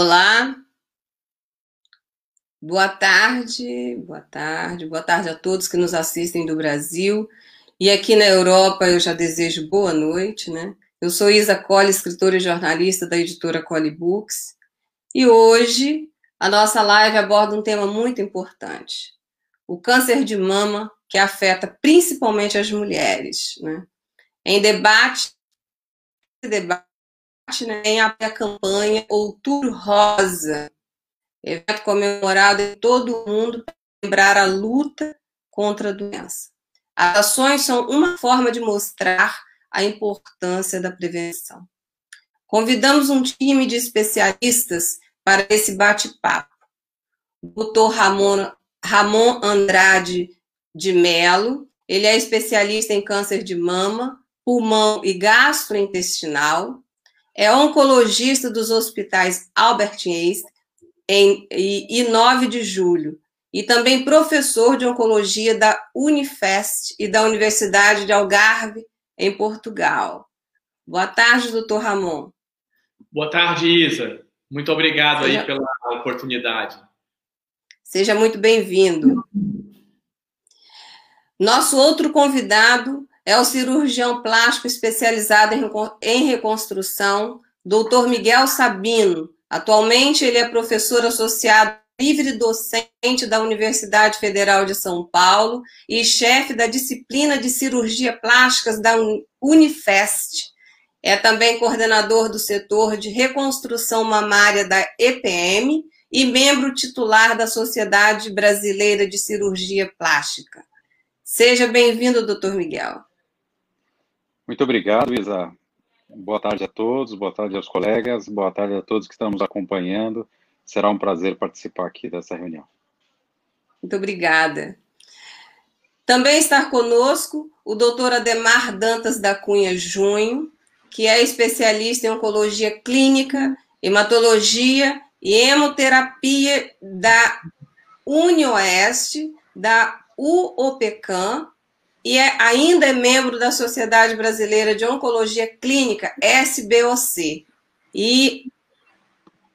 Olá, boa tarde, boa tarde, boa tarde a todos que nos assistem do Brasil. E aqui na Europa eu já desejo boa noite, né? Eu sou Isa Colli, escritora e jornalista da editora Colli Books. E hoje a nossa live aborda um tema muito importante: o câncer de mama, que afeta principalmente as mulheres. Né? Em debate, debate né, em a campanha Outubro Rosa, evento comemorado em todo o mundo para lembrar a luta contra a doença. As ações são uma forma de mostrar a importância da prevenção. Convidamos um time de especialistas para esse bate-papo. Dr. Ramon, Ramon Andrade de Melo, ele é especialista em câncer de mama, pulmão e gastrointestinal, é oncologista dos hospitais Albert Einstein em, e, e 9 de julho, e também professor de oncologia da Unifest e da Universidade de Algarve, em Portugal. Boa tarde, doutor Ramon. Boa tarde, Isa. Muito obrigado Seja... aí pela oportunidade. Seja muito bem-vindo. Nosso outro convidado é o cirurgião plástico especializado em reconstrução, Dr. Miguel Sabino. Atualmente, ele é professor associado livre docente da Universidade Federal de São Paulo e chefe da disciplina de cirurgia plásticas da Unifest. É também coordenador do setor de reconstrução mamária da EPM e membro titular da Sociedade Brasileira de Cirurgia Plástica. Seja bem-vindo, doutor Miguel. Muito obrigado, Isa. Boa tarde a todos, boa tarde aos colegas, boa tarde a todos que estão nos acompanhando. Será um prazer participar aqui dessa reunião. Muito obrigada. Também está conosco o doutor Ademar Dantas da Cunha Junho, que é especialista em oncologia clínica, hematologia e hemoterapia da UniOeste, da UOPECAM, e é, ainda é membro da Sociedade Brasileira de Oncologia Clínica, SBOC. E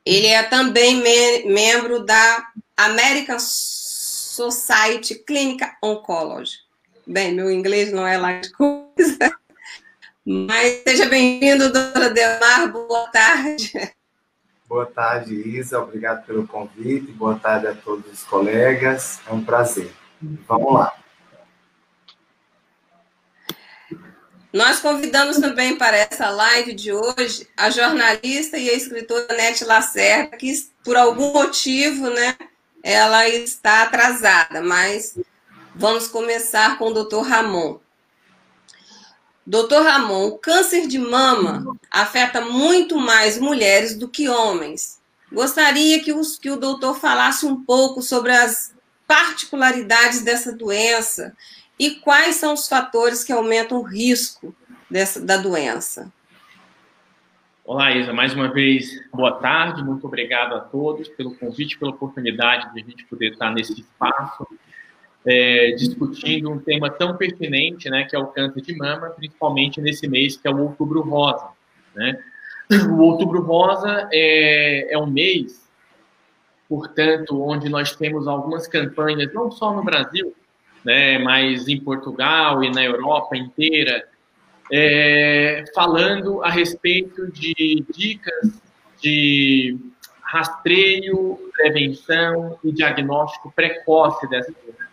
ele é também me membro da American Society Clinical Oncology. Bem, meu inglês não é lá de coisa, mas seja bem-vindo, doutora Demar, boa tarde. Boa tarde, Isa, obrigado pelo convite, boa tarde a todos os colegas, é um prazer. Vamos lá. Nós convidamos também para essa live de hoje a jornalista e a escritora Nete Lacerda, que por algum motivo, né, ela está atrasada, mas vamos começar com o doutor Ramon. Doutor Ramon, o câncer de mama afeta muito mais mulheres do que homens. Gostaria que, os, que o doutor falasse um pouco sobre as particularidades dessa doença e quais são os fatores que aumentam o risco dessa, da doença? Olá, Isa. Mais uma vez, boa tarde. Muito obrigado a todos pelo convite, pela oportunidade de a gente poder estar nesse espaço é, discutindo um tema tão pertinente, né, que é o câncer de mama, principalmente nesse mês que é o Outubro Rosa. Né? O Outubro Rosa é, é um mês, portanto, onde nós temos algumas campanhas, não só no Brasil, né, mas em Portugal e na Europa inteira, é, falando a respeito de dicas de rastreio, prevenção e diagnóstico precoce dessa doença.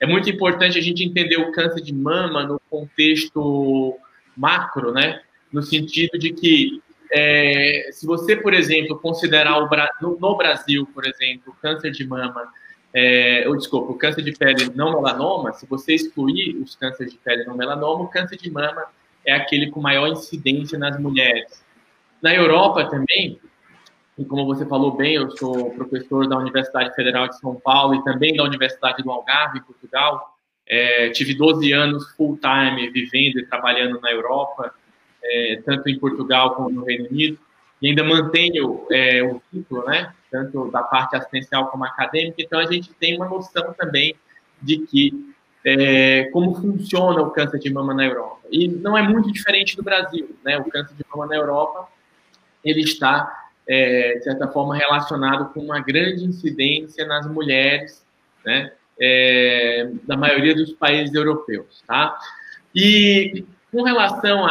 É muito importante a gente entender o câncer de mama no contexto macro, né? No sentido de que é, se você, por exemplo, considerar o, no, no Brasil, por exemplo, o câncer de mama é, ou desculpa, o câncer de pele não melanoma, se você excluir os cânceres de pele não melanoma, o câncer de mama é aquele com maior incidência nas mulheres. Na Europa também, e como você falou bem, eu sou professor da Universidade Federal de São Paulo e também da Universidade do Algarve, em Portugal. É, tive 12 anos full-time vivendo e trabalhando na Europa, é, tanto em Portugal como no Reino Unido, e ainda mantenho é, o título, né? Tanto da parte assistencial como acadêmica, então a gente tem uma noção também de que é, como funciona o câncer de mama na Europa. E não é muito diferente do Brasil, né? O câncer de mama na Europa, ele está é, de certa forma, relacionado com uma grande incidência nas mulheres, né, é, da maioria dos países europeus, tá? E com relação a,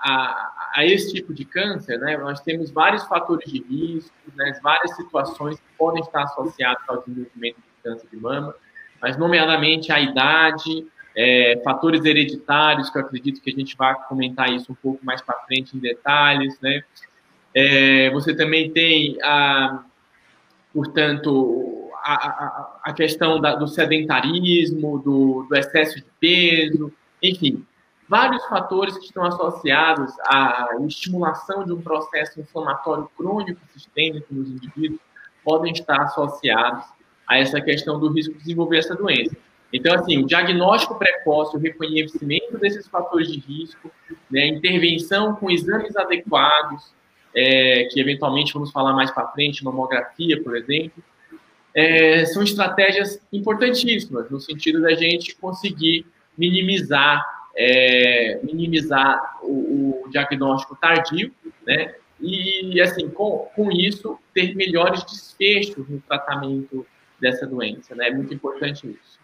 a, a, esse tipo de câncer, né, nós temos vários fatores de risco, né, várias situações que podem estar associadas ao desenvolvimento de câncer de mama, mas nomeadamente a idade, é, fatores hereditários, que eu acredito que a gente vai comentar isso um pouco mais para frente em detalhes, né? É, você também tem, a, portanto, a, a, a questão da, do sedentarismo, do, do, excesso de peso, enfim, vários fatores que estão associados à estimulação de um processo inflamatório crônico sistêmico nos indivíduos podem estar associados a essa questão do risco de desenvolver essa doença. Então, assim, o diagnóstico precoce, o reconhecimento desses fatores de risco, né, intervenção com exames adequados, é, que eventualmente vamos falar mais para frente, mamografia, por exemplo, é, são estratégias importantíssimas no sentido da gente conseguir minimizar, é, minimizar o, o, diagnóstico tardio, né? E, assim, com, com isso, ter melhores desfechos no tratamento dessa doença, né? É muito importante isso.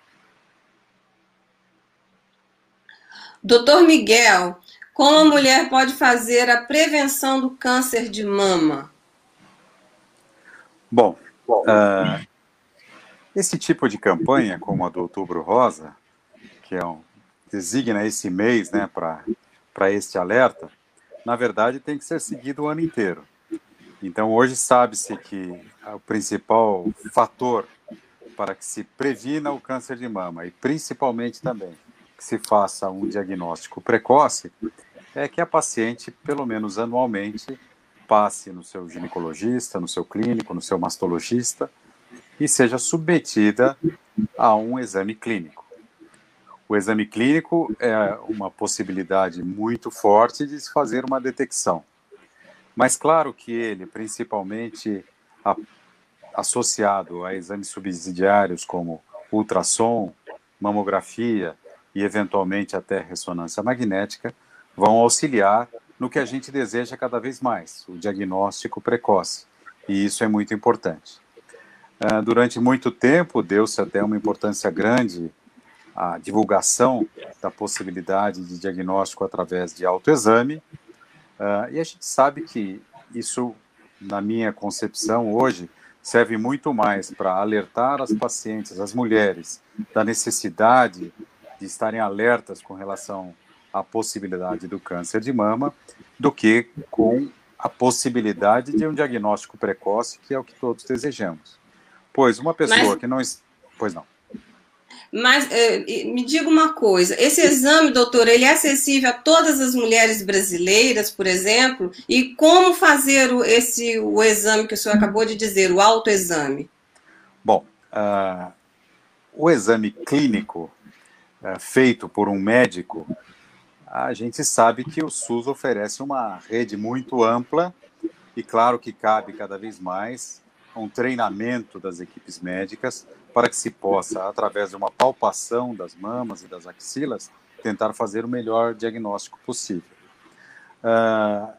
Doutor Miguel, como a mulher pode fazer a prevenção do câncer de mama? Bom, uh, esse tipo de campanha, como a do Outubro Rosa, que é um, designa esse mês né, para este alerta, na verdade tem que ser seguido o ano inteiro. Então, hoje sabe-se que o principal fator para que se previna o câncer de mama, e principalmente também que se faça um diagnóstico precoce, é que a paciente, pelo menos anualmente, passe no seu ginecologista, no seu clínico, no seu mastologista e seja submetida a um exame clínico. O exame clínico é uma possibilidade muito forte de se fazer uma detecção. Mas claro que ele, principalmente a, associado a exames subsidiários como ultrassom, mamografia e eventualmente até ressonância magnética, vão auxiliar no que a gente deseja cada vez mais, o diagnóstico precoce. E isso é muito importante. Uh, durante muito tempo, deu-se até uma importância grande à divulgação da possibilidade de diagnóstico através de autoexame. Uh, e a gente sabe que isso, na minha concepção hoje, serve muito mais para alertar as pacientes, as mulheres, da necessidade de estarem alertas com relação a possibilidade do câncer de mama do que com a possibilidade de um diagnóstico precoce, que é o que todos desejamos. Pois uma pessoa Mas... que não. Pois não. Mas eh, me diga uma coisa: esse exame, doutor, ele é acessível a todas as mulheres brasileiras, por exemplo? E como fazer o, esse o exame que o senhor acabou de dizer, o autoexame? Bom, uh, o exame clínico uh, feito por um médico a gente sabe que o SUS oferece uma rede muito ampla e, claro, que cabe cada vez mais um treinamento das equipes médicas para que se possa, através de uma palpação das mamas e das axilas, tentar fazer o melhor diagnóstico possível. Uh,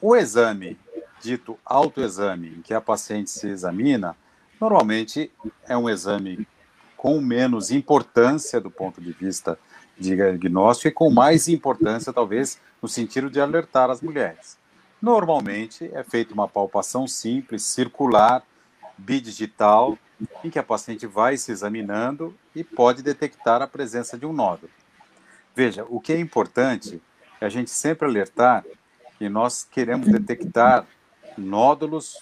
o exame, dito autoexame, em que a paciente se examina, normalmente é um exame com menos importância do ponto de vista de diagnóstico e com mais importância, talvez, no sentido de alertar as mulheres. Normalmente é feita uma palpação simples, circular, bidigital, em que a paciente vai se examinando e pode detectar a presença de um nódulo. Veja, o que é importante é a gente sempre alertar que nós queremos detectar nódulos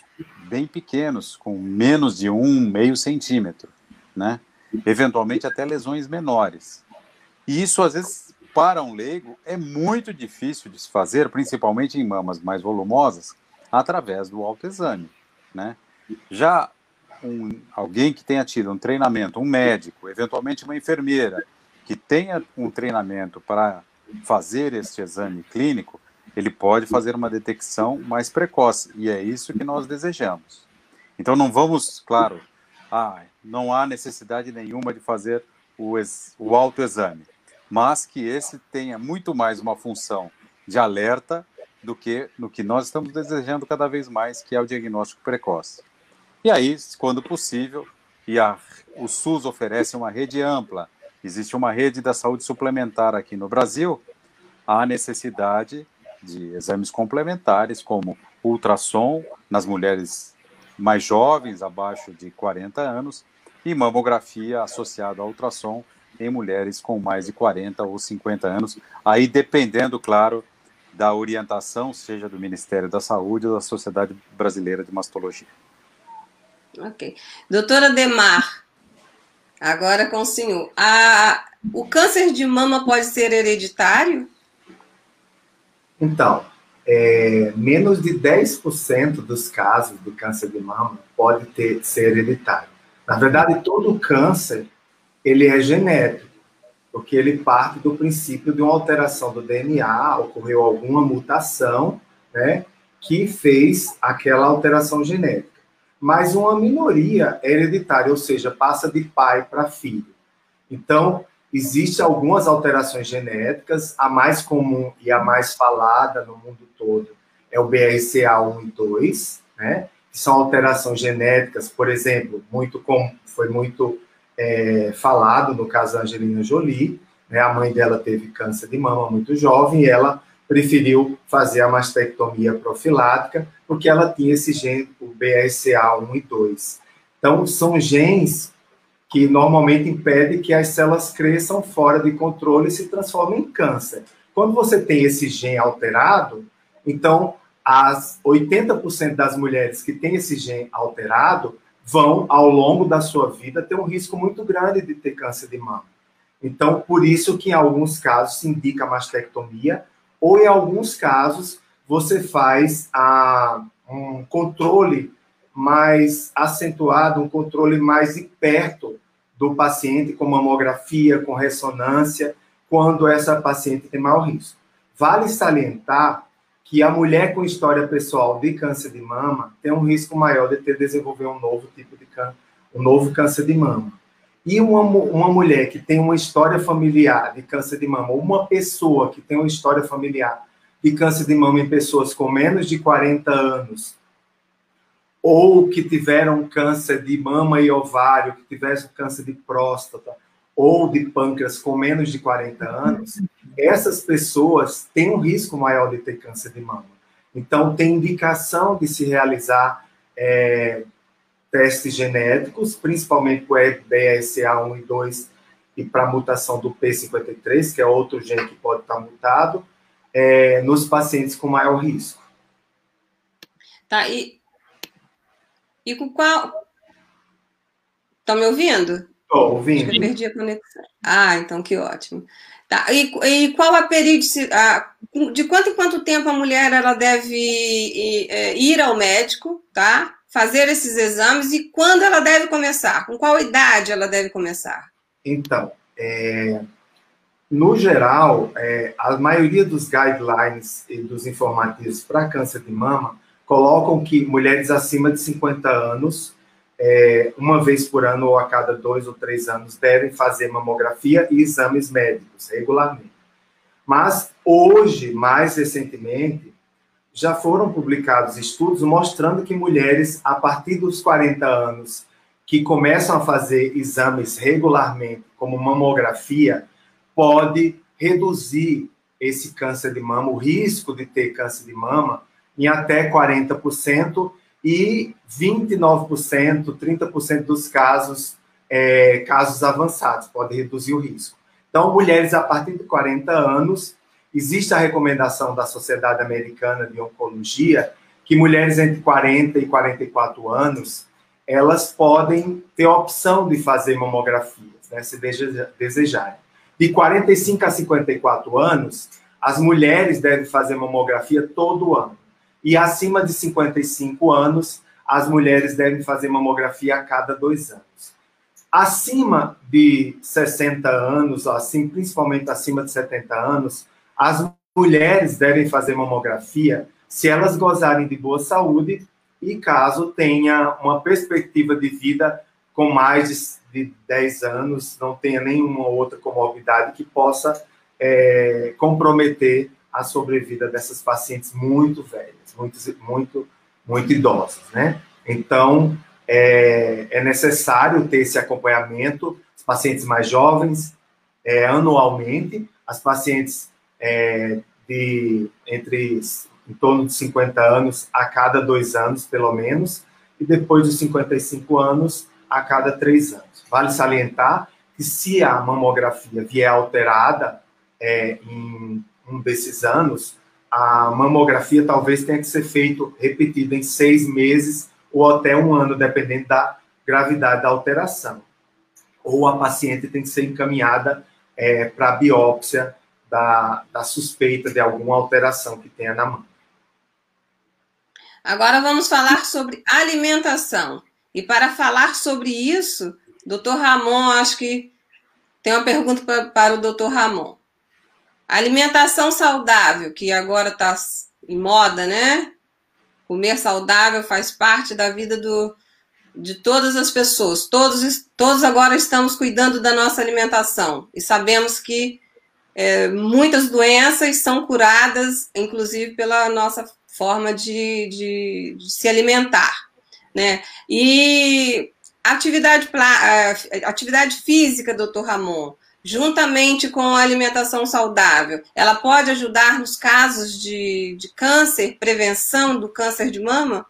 bem pequenos, com menos de um meio centímetro, né? Eventualmente até lesões menores. E isso, às vezes, para um leigo, é muito difícil de se fazer, principalmente em mamas mais volumosas, através do autoexame. Né? Já um, alguém que tenha tido um treinamento, um médico, eventualmente uma enfermeira, que tenha um treinamento para fazer este exame clínico, ele pode fazer uma detecção mais precoce, e é isso que nós desejamos. Então, não vamos, claro, ah, não há necessidade nenhuma de fazer o, o autoexame mas que esse tenha muito mais uma função de alerta do que no que nós estamos desejando cada vez mais, que é o diagnóstico precoce. E aí, quando possível, e a, o SUS oferece uma rede ampla, existe uma rede da saúde suplementar aqui no Brasil, há necessidade de exames complementares, como ultrassom nas mulheres mais jovens, abaixo de 40 anos, e mamografia associada ao ultrassom em mulheres com mais de 40 ou 50 anos, aí dependendo, claro, da orientação, seja do Ministério da Saúde ou da Sociedade Brasileira de Mastologia. Ok. Doutora Demar, agora com o senhor. A, o câncer de mama pode ser hereditário? Então, é, menos de 10% dos casos do câncer de mama pode ter, ser hereditário. Na verdade, todo câncer ele é genético, porque ele parte do princípio de uma alteração do DNA, ocorreu alguma mutação, né, que fez aquela alteração genética. Mas uma minoria é hereditária, ou seja, passa de pai para filho. Então, Existem algumas alterações genéticas, a mais comum e a mais falada no mundo todo é o BRCA1 e 2, né? Que são alterações genéticas, por exemplo, muito com, foi muito é, falado no caso da Angelina Jolie, né? A mãe dela teve câncer de mama muito jovem e ela preferiu fazer a mastectomia profilática porque ela tinha esse gene, o BRCA1 e 2. Então, são genes que normalmente impede que as células cresçam fora de controle e se transformem em câncer. Quando você tem esse gene alterado, então as 80% das mulheres que têm esse gene alterado vão, ao longo da sua vida, ter um risco muito grande de ter câncer de mama. Então, por isso que em alguns casos se indica a mastectomia, ou em alguns casos você faz a, um controle mais acentuado, um controle mais perto do paciente com mamografia, com ressonância, quando essa paciente tem maior risco. Vale salientar que a mulher com história pessoal de câncer de mama tem um risco maior de ter desenvolver um novo tipo de câncer, um novo câncer de mama. E uma, uma mulher que tem uma história familiar de câncer de mama, uma pessoa que tem uma história familiar de câncer de mama em pessoas com menos de 40 anos, ou que tiveram câncer de mama e ovário, que tiveram câncer de próstata ou de pâncreas com menos de 40 anos, essas pessoas têm um risco maior de ter câncer de mama. Então, tem indicação de se realizar é, testes genéticos, principalmente para o BRCA1 e 2 e para a mutação do P53, que é outro gene que pode estar mutado, é, nos pacientes com maior risco. Tá, e e com qual. Estão me ouvindo? Estou ouvindo. eu perdi a conexão. Ah, então que ótimo. Tá. E, e qual a periodicidade? De quanto em quanto tempo a mulher ela deve ir, é, ir ao médico, tá? Fazer esses exames e quando ela deve começar? Com qual idade ela deve começar? Então, é, no geral, é, a maioria dos guidelines e dos informativos para câncer de mama colocam que mulheres acima de 50 anos, é, uma vez por ano ou a cada dois ou três anos, devem fazer mamografia e exames médicos regularmente. Mas hoje, mais recentemente, já foram publicados estudos mostrando que mulheres a partir dos 40 anos que começam a fazer exames regularmente, como mamografia, pode reduzir esse câncer de mama, o risco de ter câncer de mama, em até 40% e 29%, 30% dos casos, é, casos avançados, pode reduzir o risco. Então, mulheres a partir de 40 anos, existe a recomendação da Sociedade Americana de Oncologia que mulheres entre 40 e 44 anos, elas podem ter a opção de fazer mamografias, né, se desejarem. De 45 a 54 anos, as mulheres devem fazer mamografia todo ano. E acima de 55 anos, as mulheres devem fazer mamografia a cada dois anos. Acima de 60 anos, assim, principalmente acima de 70 anos, as mulheres devem fazer mamografia se elas gozarem de boa saúde e caso tenha uma perspectiva de vida com mais de 10 anos, não tenha nenhuma outra comorbidade que possa é, comprometer a sobrevida dessas pacientes muito velhas, muito, muito, muito idosas, né? Então, é, é necessário ter esse acompanhamento, os pacientes mais jovens, é, anualmente, as pacientes é, de entre em torno de 50 anos a cada dois anos, pelo menos, e depois dos 55 anos a cada três anos. Vale salientar que se a mamografia vier alterada é, em um desses anos, a mamografia talvez tenha que ser feito repetida em seis meses ou até um ano, dependendo da gravidade da alteração. Ou a paciente tem que ser encaminhada é, para biópsia da, da suspeita de alguma alteração que tenha na mão. Agora vamos falar sobre alimentação. E para falar sobre isso, doutor Ramon, acho que tem uma pergunta para, o doutor Ramon. Alimentação saudável, que agora está em moda, né? Comer saudável faz parte da vida do, de todas as pessoas. Todos, todos agora estamos cuidando da nossa alimentação e sabemos que é, muitas doenças são curadas, inclusive pela nossa forma de, de, de se alimentar, né? E atividade, é, atividade física, doutor Ramon, juntamente com a alimentação saudável, ela pode ajudar nos casos de, de câncer, prevenção do câncer de mama?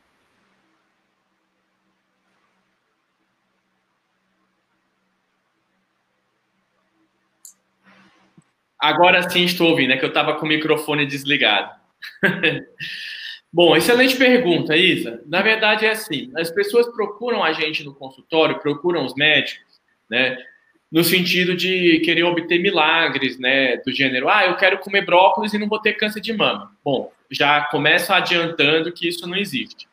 Agora sim estou ouvindo, é que eu estava com o microfone desligado. Bom, excelente pergunta, Isa. Na verdade é assim, as pessoas procuram a gente no consultório, procuram os médicos, né, no sentido de querer obter milagres, né, do gênero, ah, eu quero comer brócolis e não vou ter câncer de mama. Bom, já começo adiantando que isso não existe.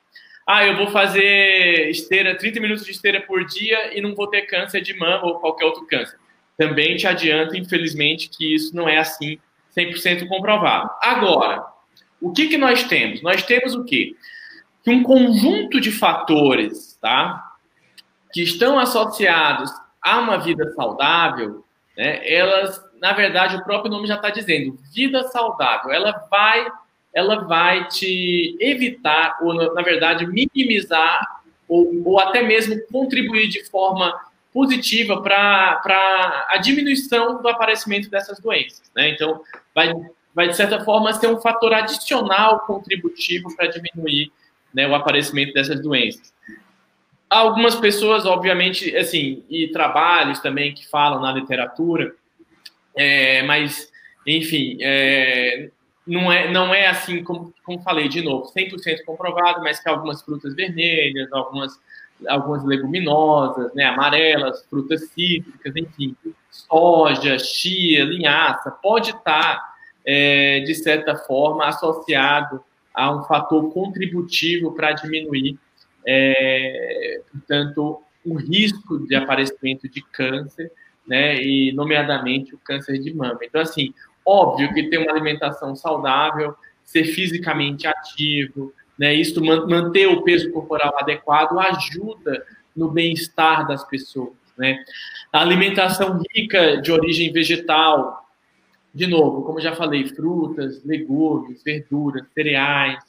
Ah, eu vou fazer esteira, 30 minutos de esteira por dia e não vou ter câncer de mama ou qualquer outro câncer também te adianto, infelizmente, que isso não é assim 100% comprovado. Agora, o que, que nós temos? Nós temos o quê? Que um conjunto de fatores, tá? Que estão associados a uma vida saudável, né? Elas, na verdade, o próprio nome já está dizendo, vida saudável. Ela vai, ela vai te evitar, ou na verdade, minimizar, ou, ou até mesmo contribuir de forma positiva para a diminuição do aparecimento dessas doenças. Né? Então, vai, vai, de certa forma, ser um fator adicional contributivo para diminuir né, o aparecimento dessas doenças. Algumas pessoas, obviamente, assim, e trabalhos também que falam na literatura, é, mas, enfim, é, não, é, não é assim, como, como falei de novo, 100% comprovado, mas que algumas frutas vermelhas, algumas algumas leguminosas, né, amarelas, frutas cítricas, enfim, soja, chia, linhaça, pode estar, é, de certa forma, associado a um fator contributivo para diminuir, é, portanto, o risco de aparecimento de câncer, né, e nomeadamente o câncer de mama. Então, assim, óbvio que ter uma alimentação saudável, ser fisicamente ativo, né? Isso manter o peso corporal adequado ajuda no bem-estar das pessoas. Né? A alimentação rica de origem vegetal, de novo, como já falei, frutas, legumes, verduras, cereais,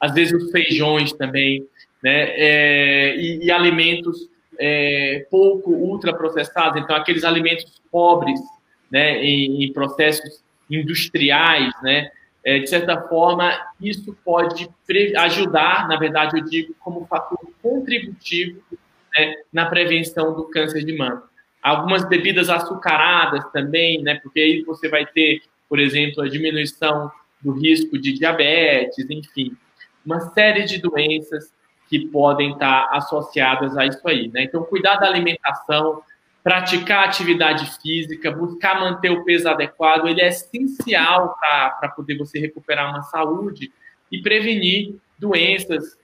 às vezes os feijões também, né? É, e, e, alimentos é, pouco ultraprocessados, então aqueles alimentos pobres, né, em, em processos industriais, né, é, de certa forma, isso pode ajudar, na verdade, eu digo, como fator contributivo né, na prevenção do câncer de mama. Algumas bebidas açucaradas também, né, porque aí você vai ter, por exemplo, a diminuição do risco de diabetes, enfim, uma série de doenças que podem estar associadas a isso aí. Né? Então, cuidar da alimentação, praticar atividade física, buscar manter o peso adequado, ele é essencial para poder você recuperar uma saúde e prevenir doenças,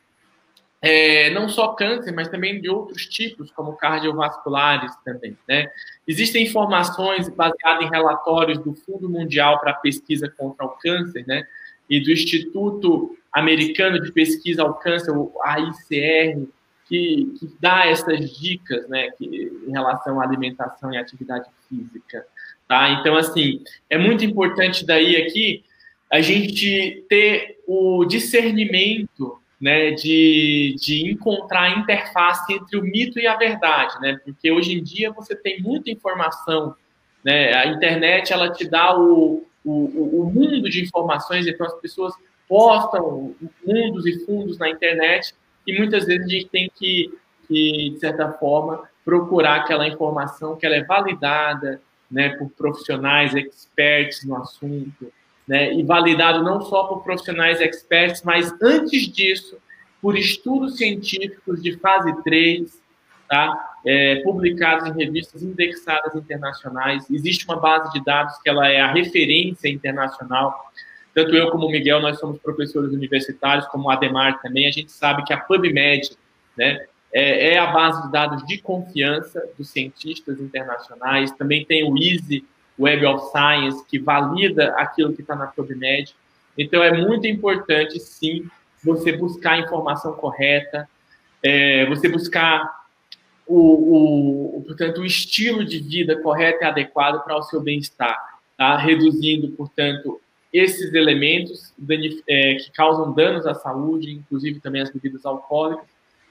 é, não só câncer, mas também de outros tipos, como cardiovasculares também. Né? Existem informações baseadas em relatórios do Fundo Mundial para a Pesquisa contra o Câncer, né? e do Instituto Americano de Pesquisa ao Câncer, o AICR, que, que dá essas dicas, né, que, em relação à alimentação e atividade física, tá? Então, assim, é muito importante daí aqui a gente ter o discernimento né, de, de encontrar a interface entre o mito e a verdade, né? Porque hoje em dia você tem muita informação, né? A internet ela te dá o, o, o mundo de informações, então as pessoas postam mundos e fundos na internet e muitas vezes a gente tem que, que de certa forma, procurar aquela informação que ela é validada, né, por profissionais experts no assunto, né, e validado não só por profissionais experts, mas antes disso, por estudos científicos de fase 3, tá, é, publicados em revistas indexadas internacionais. Existe uma base de dados que ela é a referência internacional. Tanto eu como o Miguel, nós somos professores universitários, como o Ademar também, a gente sabe que a PubMed, né, é, é a base de dados de confiança dos cientistas internacionais. Também tem o EASY, Web of Science, que valida aquilo que está na PubMed. Então, é muito importante, sim, você buscar a informação correta, é, você buscar o, o, portanto, o estilo de vida correto e adequado para o seu bem-estar, tá? reduzindo, portanto, esses elementos é, que causam danos à saúde, inclusive também as bebidas alcoólicas,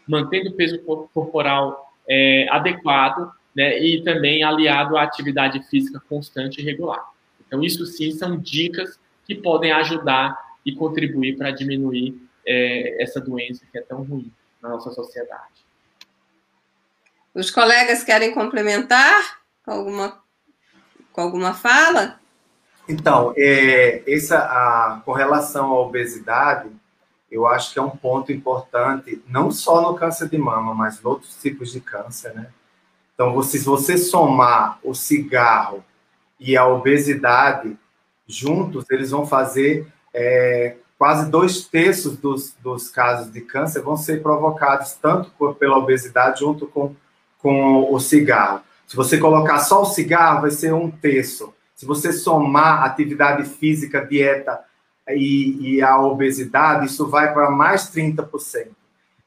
mantendo o peso corporal é, adequado né, e também aliado à atividade física constante e regular. Então, isso sim são dicas que podem ajudar e contribuir para diminuir é, essa doença que é tão ruim na nossa sociedade. Os colegas querem complementar com alguma, com alguma fala? Então, é, essa, a, com relação à obesidade, eu acho que é um ponto importante, não só no câncer de mama, mas em outros tipos de câncer, né? Então, se você somar o cigarro e a obesidade juntos, eles vão fazer é, quase dois terços dos, dos casos de câncer vão ser provocados tanto por, pela obesidade junto com, com o cigarro. Se você colocar só o cigarro, vai ser um terço. Se você somar atividade física, dieta e, e a obesidade, isso vai para mais 30%.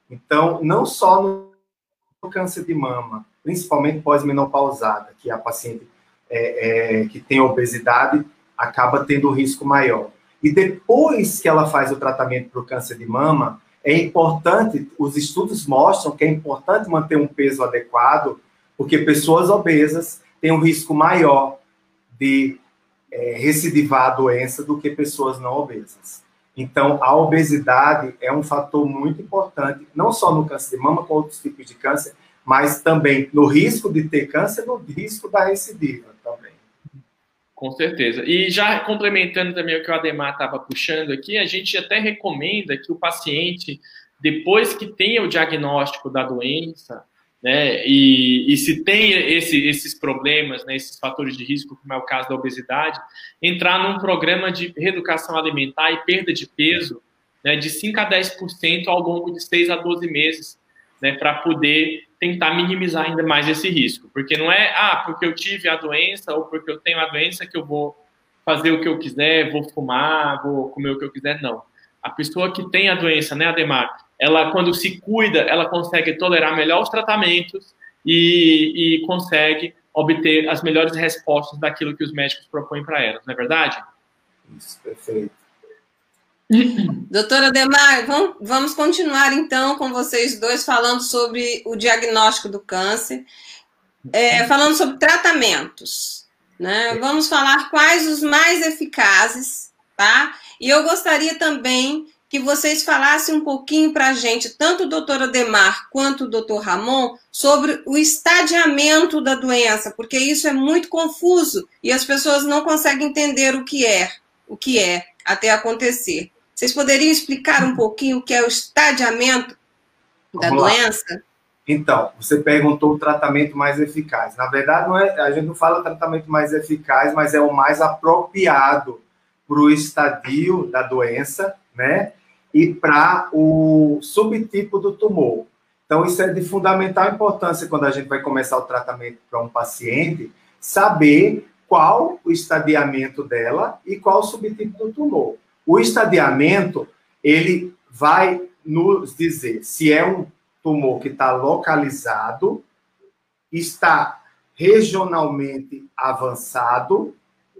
Então, não só no câncer de mama, principalmente pós-menopausada, que a paciente é, é, que tem obesidade acaba tendo risco maior. E depois que ela faz o tratamento para o câncer de mama, é importante, os estudos mostram que é importante manter um peso adequado, porque pessoas obesas têm um risco maior de é, recidivar a doença do que pessoas não obesas. Então, a obesidade é um fator muito importante, não só no câncer de mama, com outros tipos de câncer, mas também no risco de ter câncer, no risco da recidiva também. Com certeza. E já complementando também o que o Ademar estava puxando aqui, a gente até recomenda que o paciente, depois que tenha o diagnóstico da doença, né? E, e se tem esse, esses problemas, né, esses fatores de risco, como é o caso da obesidade, entrar num programa de reeducação alimentar e perda de peso né, de 5 a 10% ao longo de 6 a 12 meses, né, para poder tentar minimizar ainda mais esse risco. Porque não é, ah, porque eu tive a doença ou porque eu tenho a doença que eu vou fazer o que eu quiser, vou fumar, vou comer o que eu quiser, não. A pessoa que tem a doença, né, Ademar, ela, quando se cuida, ela consegue tolerar melhor os tratamentos e, e consegue obter as melhores respostas daquilo que os médicos propõem para elas, não é verdade? Isso, perfeito. Doutora Demar, vamos, vamos continuar então com vocês dois falando sobre o diagnóstico do câncer, é, falando sobre tratamentos. Né? Vamos falar quais os mais eficazes, tá? E eu gostaria também que vocês falassem um pouquinho para a gente, tanto o doutor Ademar quanto o doutor Ramon, sobre o estadiamento da doença, porque isso é muito confuso e as pessoas não conseguem entender o que é, o que é até acontecer. Vocês poderiam explicar um pouquinho o que é o estadiamento da Vamos doença? Lá. Então, você perguntou o tratamento mais eficaz. Na verdade, não é, a gente não fala tratamento mais eficaz, mas é o mais apropriado para o estadio da doença, né? e para o subtipo do tumor. Então, isso é de fundamental importância quando a gente vai começar o tratamento para um paciente, saber qual o estadiamento dela e qual o subtipo do tumor. O estadiamento, ele vai nos dizer se é um tumor que está localizado, está regionalmente avançado,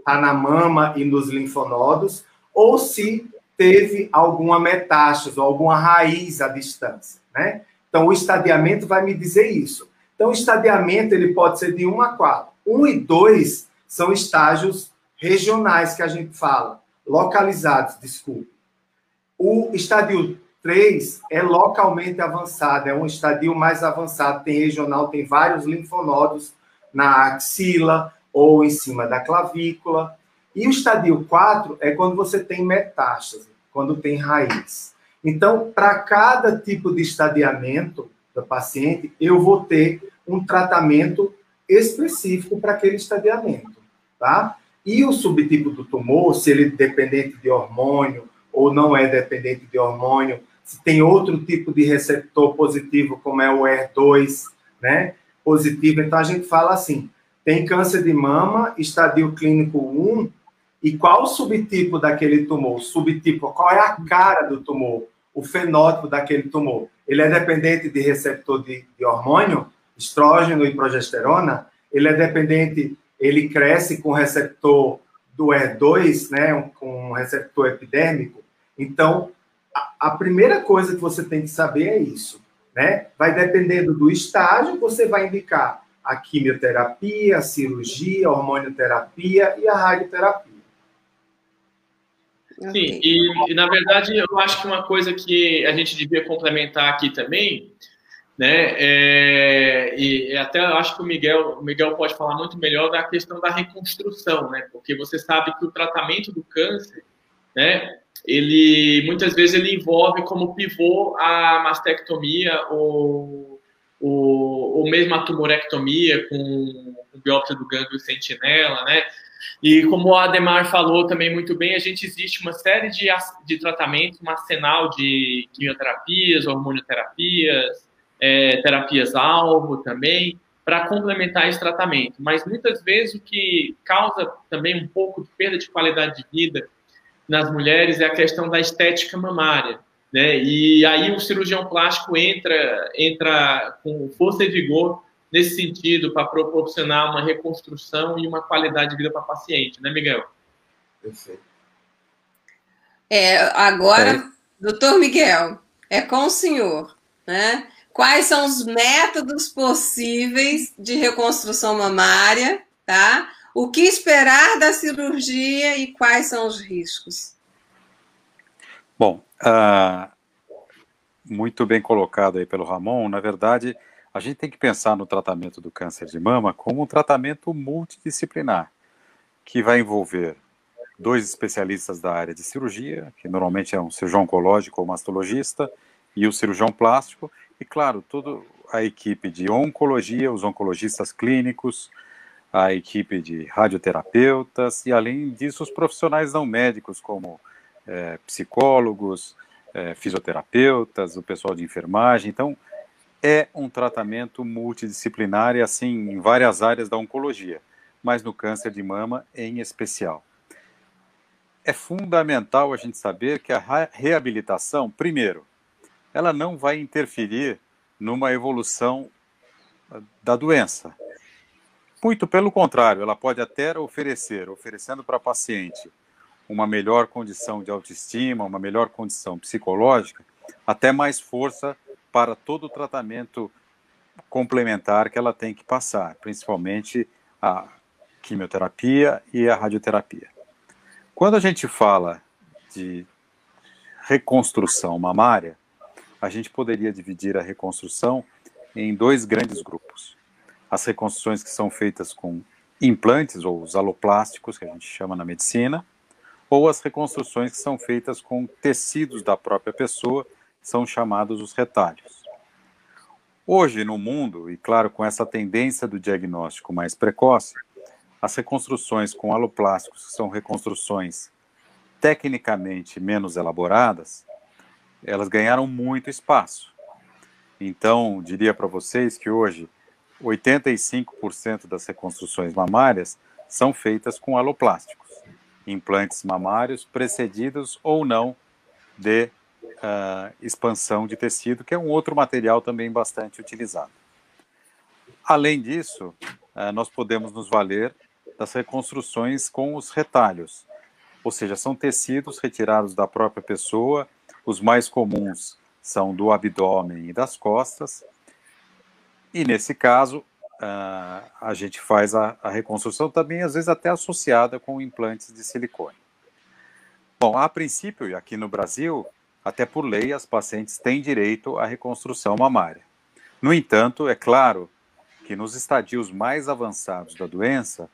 está na mama e nos linfonodos, ou se teve alguma metástase ou alguma raiz à distância, né? Então, o estadiamento vai me dizer isso. Então, o estadiamento ele pode ser de 1 a 4. 1 e 2 são estágios regionais que a gente fala, localizados, desculpe. O estadio 3 é localmente avançado, é um estadio mais avançado, tem regional, tem vários linfonodos na axila ou em cima da clavícula. E o estadio 4 é quando você tem metástase, quando tem raiz. Então, para cada tipo de estadiamento do paciente, eu vou ter um tratamento específico para aquele estadiamento, tá? E o subtipo do tumor, se ele é dependente de hormônio ou não é dependente de hormônio, se tem outro tipo de receptor positivo, como é o ER2, né? Positivo, então a gente fala assim: tem câncer de mama, estadio clínico 1, e qual o subtipo daquele tumor? Subtipo, qual é a cara do tumor? O fenótipo daquele tumor? Ele é dependente de receptor de, de hormônio, estrógeno e progesterona? Ele é dependente, ele cresce com receptor do ER2, né, com um receptor epidérmico? Então, a, a primeira coisa que você tem que saber é isso, né? Vai dependendo do estágio, você vai indicar a quimioterapia, a cirurgia, a hormonioterapia e a radioterapia. Sim, e, e, na verdade eu acho que uma coisa que a gente devia complementar aqui também, né, é, e até acho que o Miguel, o Miguel pode falar muito melhor da questão da reconstrução, né, porque você sabe que o tratamento do câncer, né, ele muitas vezes ele envolve como pivô a mastectomia ou, ou, ou mesmo a tumorectomia com, biópsia do gânglio sentinela, né, e como o Ademar falou também muito bem, a gente existe uma série de, de tratamentos, um arsenal de quimioterapias, hormonioterapias, é, terapias-alvo também, para complementar esse tratamento. Mas muitas vezes o que causa também um pouco de perda de qualidade de vida nas mulheres é a questão da estética mamária. Né? E aí o cirurgião plástico entra, entra com força e vigor nesse sentido, para proporcionar uma reconstrução e uma qualidade de vida para a paciente, né, Miguel? Perfeito. É, agora, é. doutor Miguel, é com o senhor, né? Quais são os métodos possíveis de reconstrução mamária, tá? O que esperar da cirurgia e quais são os riscos? Bom, uh, muito bem colocado aí pelo Ramon. Na verdade, a gente tem que pensar no tratamento do câncer de mama como um tratamento multidisciplinar, que vai envolver dois especialistas da área de cirurgia, que normalmente é um cirurgião oncológico ou mastologista, e o cirurgião plástico, e claro, toda a equipe de oncologia, os oncologistas clínicos, a equipe de radioterapeutas, e além disso, os profissionais não médicos, como é, psicólogos, é, fisioterapeutas, o pessoal de enfermagem. Então, é um tratamento multidisciplinar e assim em várias áreas da oncologia, mas no câncer de mama em especial. É fundamental a gente saber que a reabilitação, primeiro, ela não vai interferir numa evolução ah, da doença. Muito pelo contrário, ela pode até oferecer, oferecendo para paciente uma melhor condição de autoestima, uma melhor condição psicológica, até mais força para todo o tratamento complementar que ela tem que passar, principalmente a quimioterapia e a radioterapia. Quando a gente fala de reconstrução mamária, a gente poderia dividir a reconstrução em dois grandes grupos. As reconstruções que são feitas com implantes, ou os aloplásticos, que a gente chama na medicina, ou as reconstruções que são feitas com tecidos da própria pessoa, são chamados os retalhos. Hoje, no mundo, e claro, com essa tendência do diagnóstico mais precoce, as reconstruções com aloplásticos, que são reconstruções tecnicamente menos elaboradas, elas ganharam muito espaço. Então, diria para vocês que hoje 85% das reconstruções mamárias são feitas com aloplásticos, implantes mamários precedidos ou não de uh, expansão de tecido, que é um outro material também bastante utilizado. Além disso, uh, nós podemos nos valer das reconstruções com os retalhos. ou seja, são tecidos retirados da própria pessoa, os mais comuns são do abdômen e das costas, e nesse caso, a gente faz a, a, reconstrução também, às vezes até associada com implantes de silicone. Bom, a princípio, e aqui no Brasil, até por lei, as pacientes têm direito à reconstrução mamária. No entanto, é claro que nos estadios mais avançados da doença,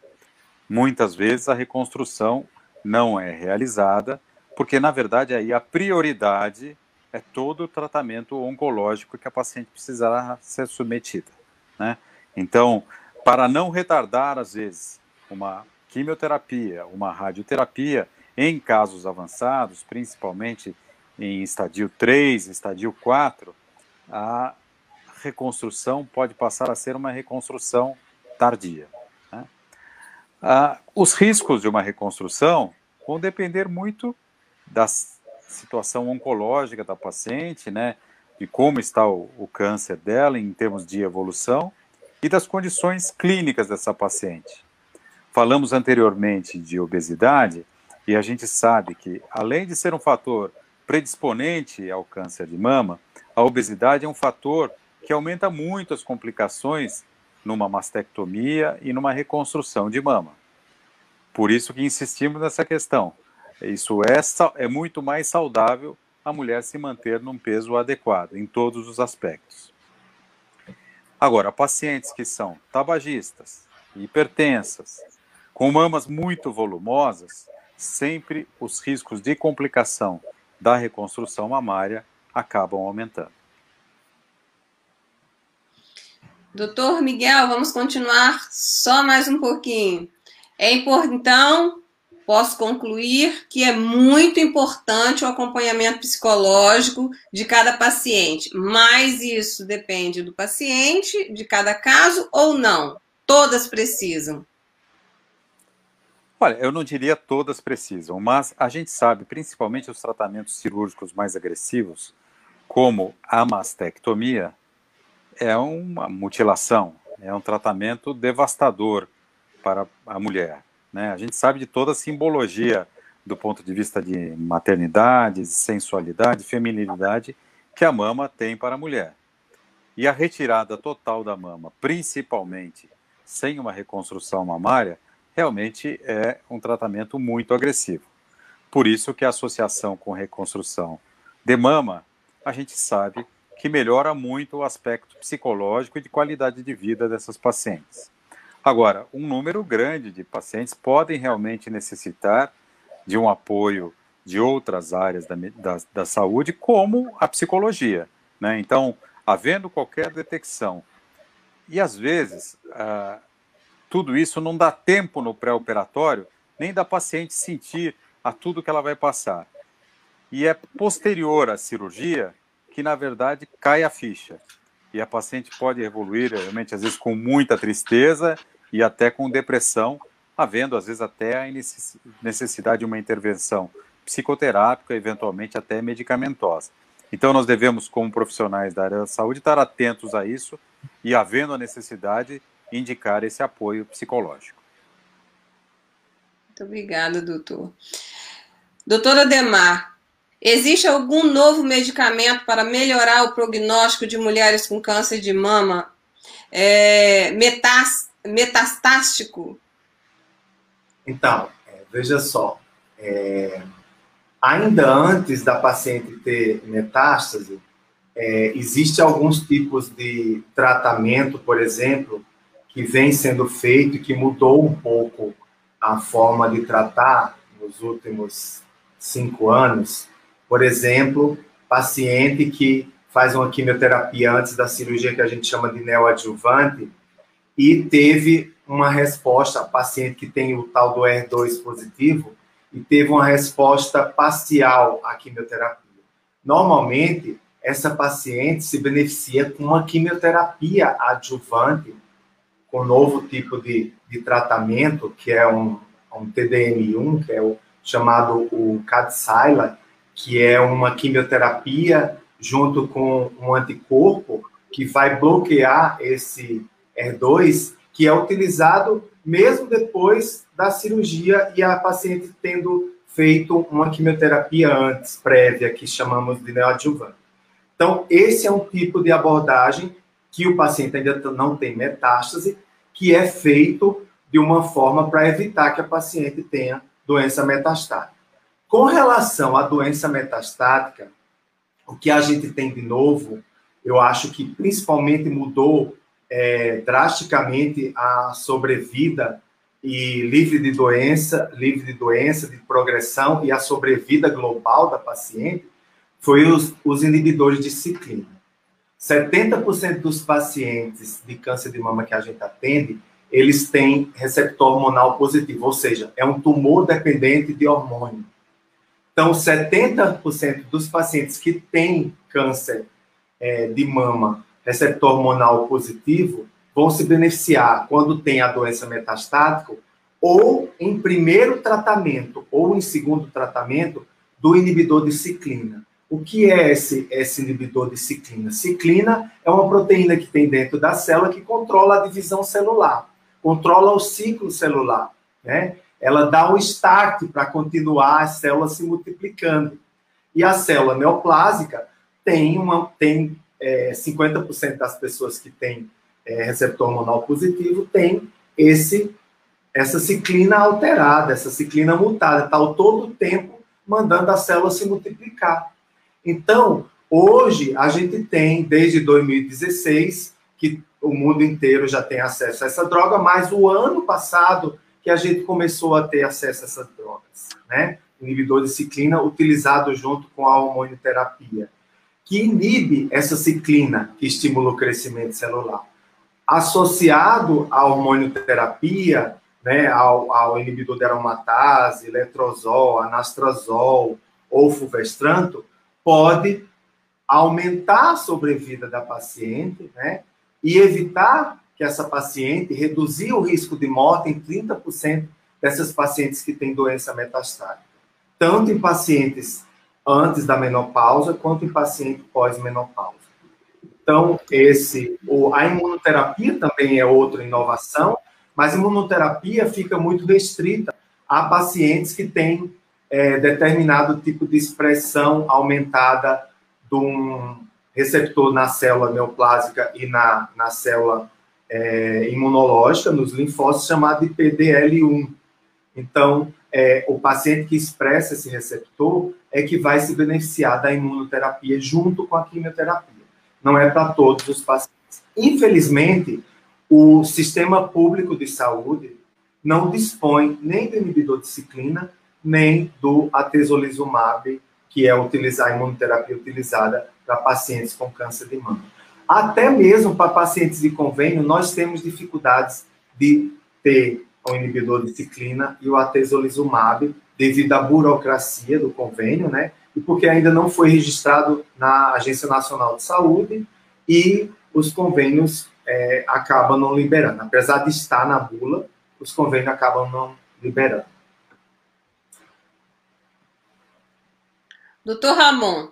muitas vezes a reconstrução não é realizada, porque na verdade aí a prioridade é todo o tratamento oncológico que a paciente precisará ser submetida. Né? Então, para não retardar, às vezes, uma quimioterapia, uma radioterapia, em casos avançados, principalmente em estadio 3, estadio 4, a reconstrução pode passar a ser uma reconstrução tardia. Né? Ah, os riscos de uma reconstrução vão depender muito da situação oncológica da paciente, né, de como está o, o câncer dela em termos de evolução e das condições clínicas dessa paciente. Falamos anteriormente de obesidade e a gente sabe que, além de ser um fator predisponente ao câncer de mama, a obesidade é um fator que aumenta muito as complicações numa mastectomia e numa reconstrução de mama. Por isso que insistimos nessa questão. Isso é, é muito mais saudável a mulher se manter num peso adequado em todos os aspectos. Agora, pacientes que são tabagistas, hipertensas, com mamas muito volumosas, sempre os riscos de complicação da reconstrução mamária acabam aumentando. Doutor Miguel, vamos continuar só mais um pouquinho. É importante, então, posso concluir que é muito importante o acompanhamento psicológico de cada paciente, mas isso depende do paciente, de cada caso ou não? Todas precisam? Olha, eu não diria todas precisam, mas a gente sabe, principalmente os tratamentos cirúrgicos mais agressivos, como a mastectomia, é uma mutilação, é um tratamento devastador para a mulher. Né? A gente sabe de toda a simbologia do ponto de vista de maternidade, sensualidade, feminilidade que a mama tem para a mulher. E a retirada total da mama, principalmente sem uma reconstrução mamária, realmente é um tratamento muito agressivo. Por isso que a associação com reconstrução de mama, a gente sabe que melhora muito o aspecto psicológico e de qualidade de vida dessas pacientes. Agora, um número grande de pacientes podem realmente necessitar de um apoio de outras áreas da, da, da saúde, como a psicologia. Né? Então, havendo qualquer detecção, e às vezes ah, tudo isso não dá tempo no pré-operatório, nem da paciente sentir a tudo que ela vai passar. E é posterior à cirurgia que, na verdade, cai a ficha. E a paciente pode evoluir, realmente, às vezes, com muita tristeza e até com depressão, havendo, às vezes, até a necessidade de uma intervenção psicoterápica, eventualmente até medicamentosa. Então, nós devemos, como profissionais da área da saúde, estar atentos a isso e, havendo a necessidade, indicar esse apoio psicológico. Muito obrigada, doutor. Doutora Demar, Existe algum novo medicamento para melhorar o prognóstico de mulheres com câncer de mama é, metastástico? Então, é, veja só. É, ainda antes da paciente ter metástase, é, existe alguns tipos de tratamento, por exemplo, que vem sendo feito e que mudou um pouco a forma de tratar nos últimos cinco anos, por exemplo, paciente que faz uma quimioterapia antes da cirurgia que a gente chama de neoadjuvante e teve uma resposta, paciente que tem o tal do R2 positivo e teve uma resposta parcial à quimioterapia. Normalmente, essa paciente se beneficia com uma quimioterapia adjuvante, com um novo tipo de, de tratamento, que é um, um TDM1, que é o chamado o Kadcyla, que é uma quimioterapia junto com um anticorpo que vai bloquear esse R2, que é utilizado mesmo depois da cirurgia e a paciente tendo feito uma quimioterapia antes, prévia, que chamamos de neoadjuvante. Então, esse é um tipo de abordagem que o paciente ainda não tem metástase, que é feito de uma forma para evitar que a paciente tenha doença metastática. Com relação à doença metastática, o que a gente tem de novo, eu acho que principalmente mudou é, drasticamente a sobrevida e livre de doença, livre de doença, de progressão e a sobrevida global da paciente, foi os, os inibidores de ciclina. 70% dos pacientes de câncer de mama que a gente atende, eles têm receptor hormonal positivo, ou seja, é um tumor dependente de hormônio. Então, 70% dos pacientes que têm câncer é, de mama, receptor hormonal positivo, vão se beneficiar quando tem a doença metastática ou em primeiro tratamento ou em segundo tratamento do inibidor de ciclina. O que é esse, esse inibidor de ciclina? Ciclina é uma proteína que tem dentro da célula que controla a divisão celular, controla o ciclo celular, né? Ela dá um start para continuar as células se multiplicando. E a célula neoplásica tem uma tem é, 50% das pessoas que têm é, receptor hormonal positivo tem esse essa ciclina alterada, essa ciclina mutada, está todo o tempo mandando a célula se multiplicar. Então, hoje a gente tem desde 2016 que o mundo inteiro já tem acesso a essa droga, mas o ano passado que a gente começou a ter acesso a essas drogas, né? Inibidor de ciclina utilizado junto com a hormonioterapia, que inibe essa ciclina que estimula o crescimento celular. Associado à hormonioterapia, né, ao, ao inibidor de aromatase, letrozol, anastrozol ou fulvestranto, pode aumentar a sobrevida da paciente, né, e evitar que essa paciente reduzir o risco de morte em 30% dessas pacientes que têm doença metastática, tanto em pacientes antes da menopausa quanto em paciente pós-menopausa. Então, esse, a imunoterapia também é outra inovação, mas a imunoterapia fica muito restrita a pacientes que têm é, determinado tipo de expressão aumentada de um receptor na célula neoplásica e na, na célula é, imunológica nos linfócitos chamada de PDL1. Então, é, o paciente que expressa esse receptor é que vai se beneficiar da imunoterapia junto com a quimioterapia. Não é para todos os pacientes. Infelizmente, o sistema público de saúde não dispõe nem do inibidor de ciclina, nem do atezolizumab, que é utilizar a imunoterapia utilizada para pacientes com câncer de mama. Até mesmo para pacientes de convênio, nós temos dificuldades de ter o inibidor de ciclina e o atezolizumab devido à burocracia do convênio, né? E porque ainda não foi registrado na Agência Nacional de Saúde e os convênios é, acabam não liberando. Apesar de estar na bula, os convênios acabam não liberando. Doutor Ramon,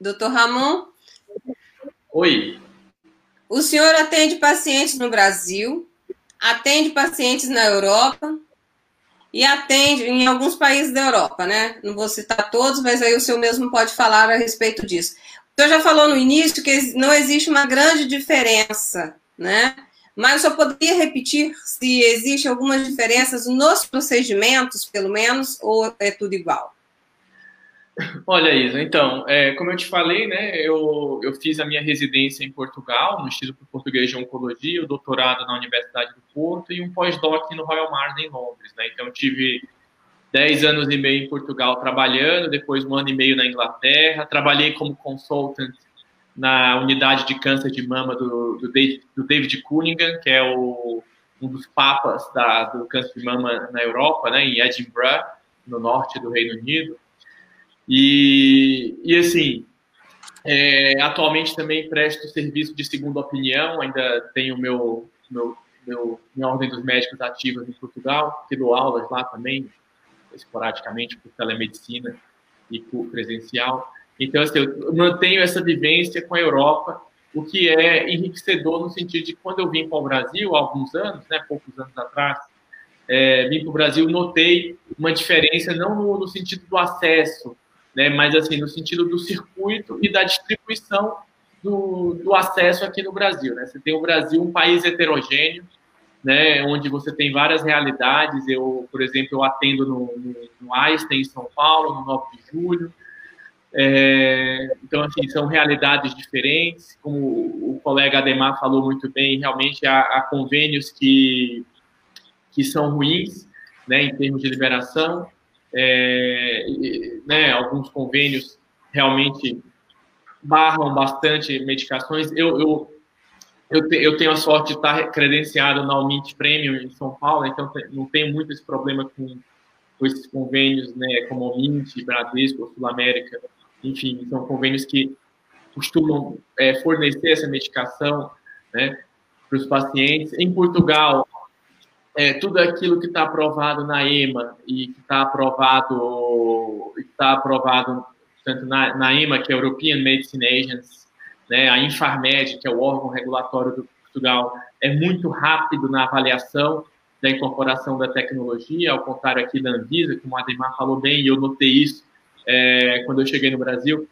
Doutor Ramon? Oi. O senhor atende pacientes no Brasil, atende pacientes na Europa e atende em alguns países da Europa, né? Não vou citar todos, mas aí o senhor mesmo pode falar a respeito disso. O senhor já falou no início que não existe uma grande diferença, né? Mas senhor poderia repetir se existem algumas diferenças nos procedimentos, pelo menos, ou é tudo igual? Olha, Isa, então, é, como eu te falei, né, eu, eu fiz a minha residência em Portugal, no Instituto Português de Oncologia, o doutorado na Universidade do Porto e um pós-doc no Royal Marsden, em Londres. Né? Então, tive 10 anos e meio em Portugal trabalhando, depois um ano e meio na Inglaterra, trabalhei como consultant na unidade de câncer de mama do, do, David, do David Cunningham, que é o, um dos papas da, do câncer de mama na Europa, né, em Edinburgh, no norte do Reino Unido. E, e assim, é, atualmente também presto serviço de segunda opinião, ainda tenho meu, meu, meu minha ordem dos médicos ativas em Portugal, dou aulas lá também, esporadicamente, por telemedicina e por presencial. Então, assim, eu mantenho essa vivência com a Europa, o que é enriquecedor no sentido de quando eu vim para o Brasil, há alguns anos, né, poucos anos atrás, é, vim para o Brasil, notei uma diferença, não no, no, sentido do acesso, né, mas assim, no sentido do circuito e da distribuição do, do acesso aqui no Brasil. Né? Você tem o Brasil, um país heterogêneo, né, onde você tem várias realidades. Eu, por exemplo, eu atendo no, no, no Einstein, em São Paulo, no 9 de julho. É, então, assim, são realidades diferentes. Como o colega Ademar falou muito bem, realmente há, há convênios que, que são ruins, né, em termos de liberação. É, né, alguns convênios realmente barram bastante medicações. Eu, eu, eu, te, eu, tenho a sorte de estar credenciado na Almint Premium em São Paulo, então não tenho muito esse problema com, com esses convênios, né, como Almint, Bradesco, Sul América, enfim, são convênios que costumam é, fornecer essa medicação né, para os pacientes. Em Portugal, é, tudo aquilo que está aprovado na EMA e que está aprovado, está aprovado tanto na, na EMA, que é a European Medicine Agency, né, a Infarmed, que é o órgão regulatório do Portugal, é muito rápido na avaliação da incorporação da tecnologia, ao contrário aqui da Anvisa, como a Ademar falou bem, e eu notei isso é, quando eu cheguei no Brasil,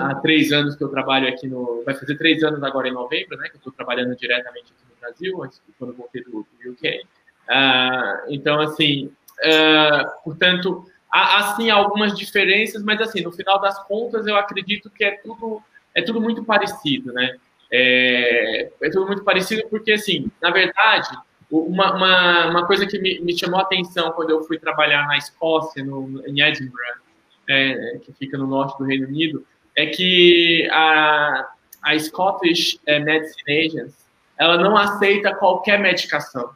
há três anos que eu trabalho aqui no. Vai fazer três anos agora em novembro, né? Que eu estou trabalhando diretamente aqui no Brasil, antes quando voltei do, do UK. Uh, então, assim, uh, portanto, há, assim algumas diferenças, mas assim, no final das contas, eu acredito que é tudo é tudo muito parecido, né? É, é tudo muito parecido porque, assim, na verdade, uma, uma, uma coisa que me, me, chamou a atenção quando eu fui trabalhar na Escócia, no, em Edinburgh, é, que fica no norte do Reino Unido, é que a, a Scottish é, Medicine Agency, ela não aceita qualquer medicação,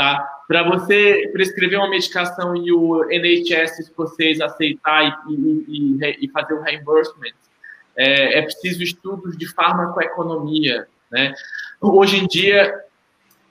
tá? Para você prescrever uma medicação e o NHS escocês aceitar e, e, e, fazer o reimbursement, é, é preciso estudos de farmacoeconomia, né? Hoje em dia,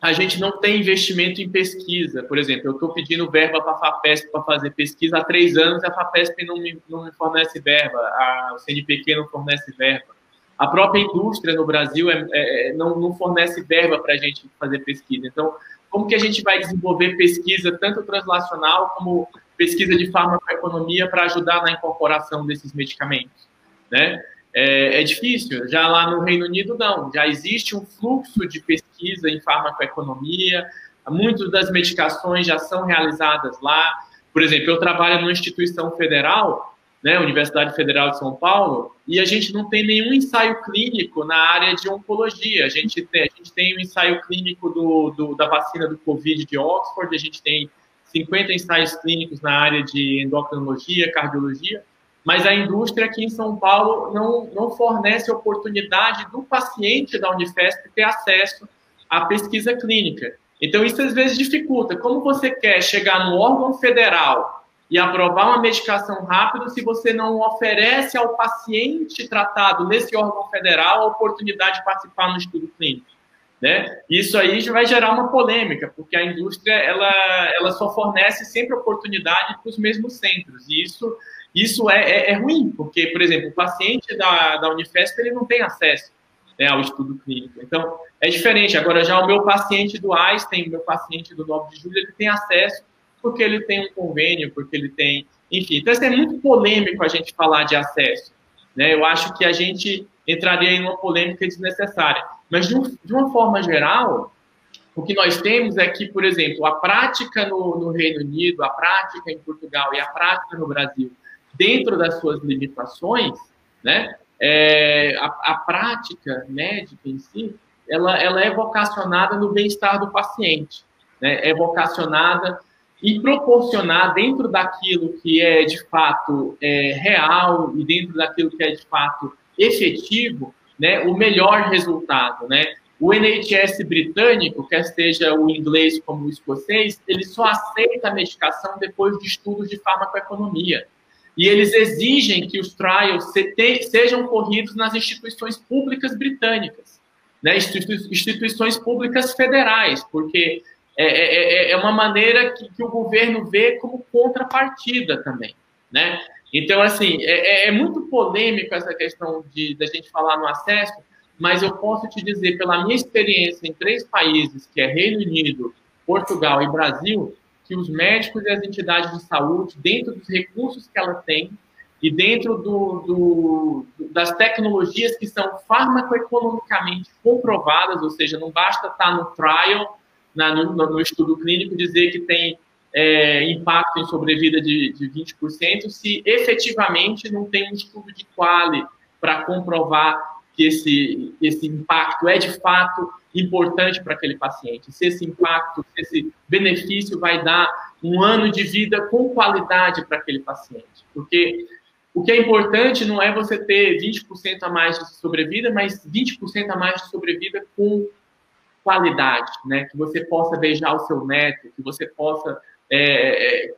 a gente não tem investimento em pesquisa. Por exemplo, eu estou pedindo verba para a FAPESP para fazer pesquisa há três anos e a FAPESP não me, não me fornece verba, a, o CNPq não fornece verba. A própria indústria no Brasil é, é, não, não, fornece verba para a gente fazer pesquisa. Então, como que a gente vai desenvolver pesquisa, tanto translacional como pesquisa de farmacoeconomia, para ajudar na incorporação desses medicamentos? Né? é, é, difícil. Já lá no Reino Unido, não. Já existe um fluxo de pesquisa em farmacoeconomia, muitas das medicações já são realizadas lá. Por exemplo, eu trabalho numa instituição federal, né, Universidade Federal de São Paulo, e a gente não tem nenhum ensaio clínico na área de oncologia. A gente tem, a gente tem um ensaio clínico do, do, da vacina do Covid de Oxford, a gente tem 50 ensaios clínicos na área de endocrinologia, cardiologia, mas a indústria aqui em São Paulo não, não fornece oportunidade do paciente da Unifesp ter acesso à pesquisa clínica. Então, isso às vezes dificulta. Como você quer chegar no órgão federal e aprovar uma medicação rápido se você não oferece ao paciente tratado nesse órgão federal a oportunidade de participar no estudo clínico? Né? Isso aí vai gerar uma polêmica, porque a indústria ela, ela só fornece sempre oportunidade para os mesmos centros, e isso isso é, é, é, ruim, porque, por exemplo, o paciente da, da Unifesp ele não tem acesso né, ao estudo clínico. Então, é diferente. Agora, já o meu paciente do Einstein, o meu paciente do 9 de julho, ele tem acesso porque ele tem um convênio, porque ele tem. Enfim, então, é muito polêmico a gente falar de acesso. Né? Eu acho que a gente entraria em uma polêmica desnecessária. Mas, de, um, de uma forma geral, o que nós temos é que, por exemplo, a prática no, no Reino Unido, a prática em Portugal e a prática no Brasil dentro das suas limitações, né, é, a, a, prática médica em si, ela, ela é vocacionada no bem-estar do paciente, né, é vocacionada e proporcionar dentro daquilo que é de fato é, real e dentro daquilo que é de fato efetivo, né, o melhor resultado, né? O NHS britânico, quer seja o inglês como o escocês, ele só aceita a medicação depois de estudos de farmacoeconomia e eles exigem que os trials sejam corridos nas instituições públicas britânicas, né? instituições públicas federais, porque é, é, é, é uma maneira que, que, o governo vê como contrapartida também, né? Então, assim, é, é, é muito polêmico essa questão de da gente falar no acesso, mas eu posso te dizer, pela minha experiência em três países, que é Reino Unido, Portugal e Brasil, que os médicos e as entidades de saúde, dentro dos recursos que ela tem e dentro do, do, das tecnologias que são farmacoeconomicamente comprovadas, ou seja, não basta estar no trial, na, no, no, estudo clínico, dizer que tem é, impacto em sobrevida de, de 20%, se efetivamente não tem um estudo de quali para comprovar que esse, esse impacto é de fato importante para aquele paciente, se esse impacto, se esse benefício vai dar um ano de vida com qualidade para aquele paciente. Porque o que é importante não é você ter 20% a mais de sobrevida, mas 20% a mais de sobrevida com qualidade, né? Que você possa beijar o seu neto, que você possa é, é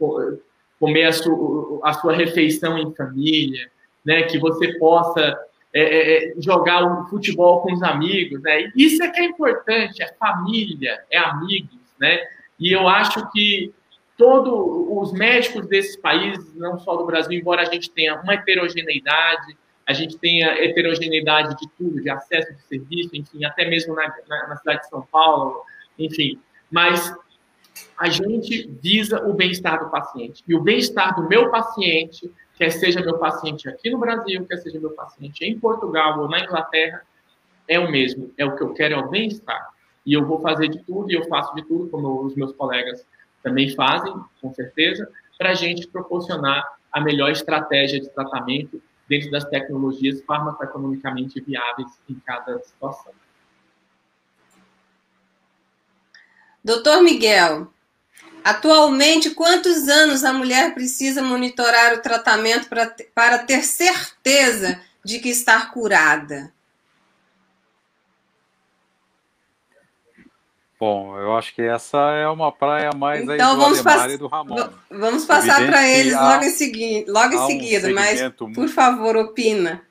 comer a sua, a sua refeição em família, né? Que você possa é, é, é jogar o futebol com os amigos, né? Isso é que é importante, é família, é amigos, né? E eu acho que todos os médicos desses países, não só do Brasil, embora a gente tenha uma heterogeneidade, a gente tenha heterogeneidade de tudo, de acesso de serviço, enfim, até mesmo na, na, na cidade de São Paulo, enfim, mas a gente visa o bem-estar do paciente. E o bem-estar do meu paciente, quer seja meu paciente aqui no Brasil, quer seja meu paciente em Portugal ou na Inglaterra, é o mesmo. É o que eu quero, é o bem-estar. E eu vou fazer de tudo, e eu faço de tudo, como os meus colegas também fazem, com certeza, para a gente proporcionar a melhor estratégia de tratamento dentro das tecnologias farmacoeconomicamente viáveis em cada situação. Doutor Miguel, atualmente quantos anos a mulher precisa monitorar o tratamento para, ter certeza de que está curada? Bom, eu acho que essa é uma praia mais então, aí do vamos Ademar e do Ramon. Vamos passar para eles logo em, segui logo em seguida, um mas por favor, opina.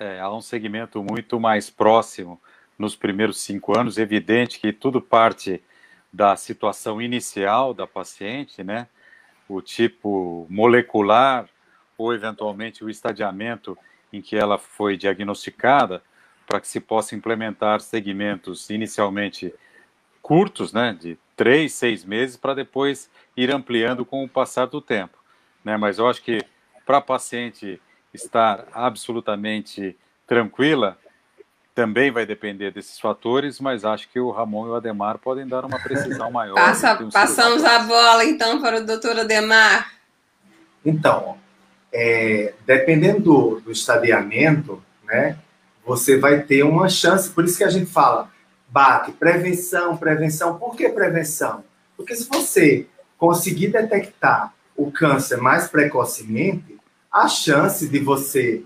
É, há um segmento muito mais próximo nos primeiros cinco anos, evidente que tudo parte da situação inicial da paciente, né? O tipo molecular ou eventualmente o estadiamento em que ela foi diagnosticada para que se possa implementar segmentos inicialmente curtos, né, de três, seis meses, para depois ir ampliando com o passar do tempo. Né? Mas eu acho que para a paciente estar absolutamente tranquila, também vai depender desses fatores, mas acho que o Ramon e o Ademar podem dar uma precisão maior. Passa, passamos a bola então para o doutor Ademar. Então, é, dependendo do, do estadiamento, né, você vai ter uma chance. Por isso que a gente fala, bate, prevenção, prevenção. Por que prevenção? Porque se você conseguir detectar o câncer mais precocemente, a chance de você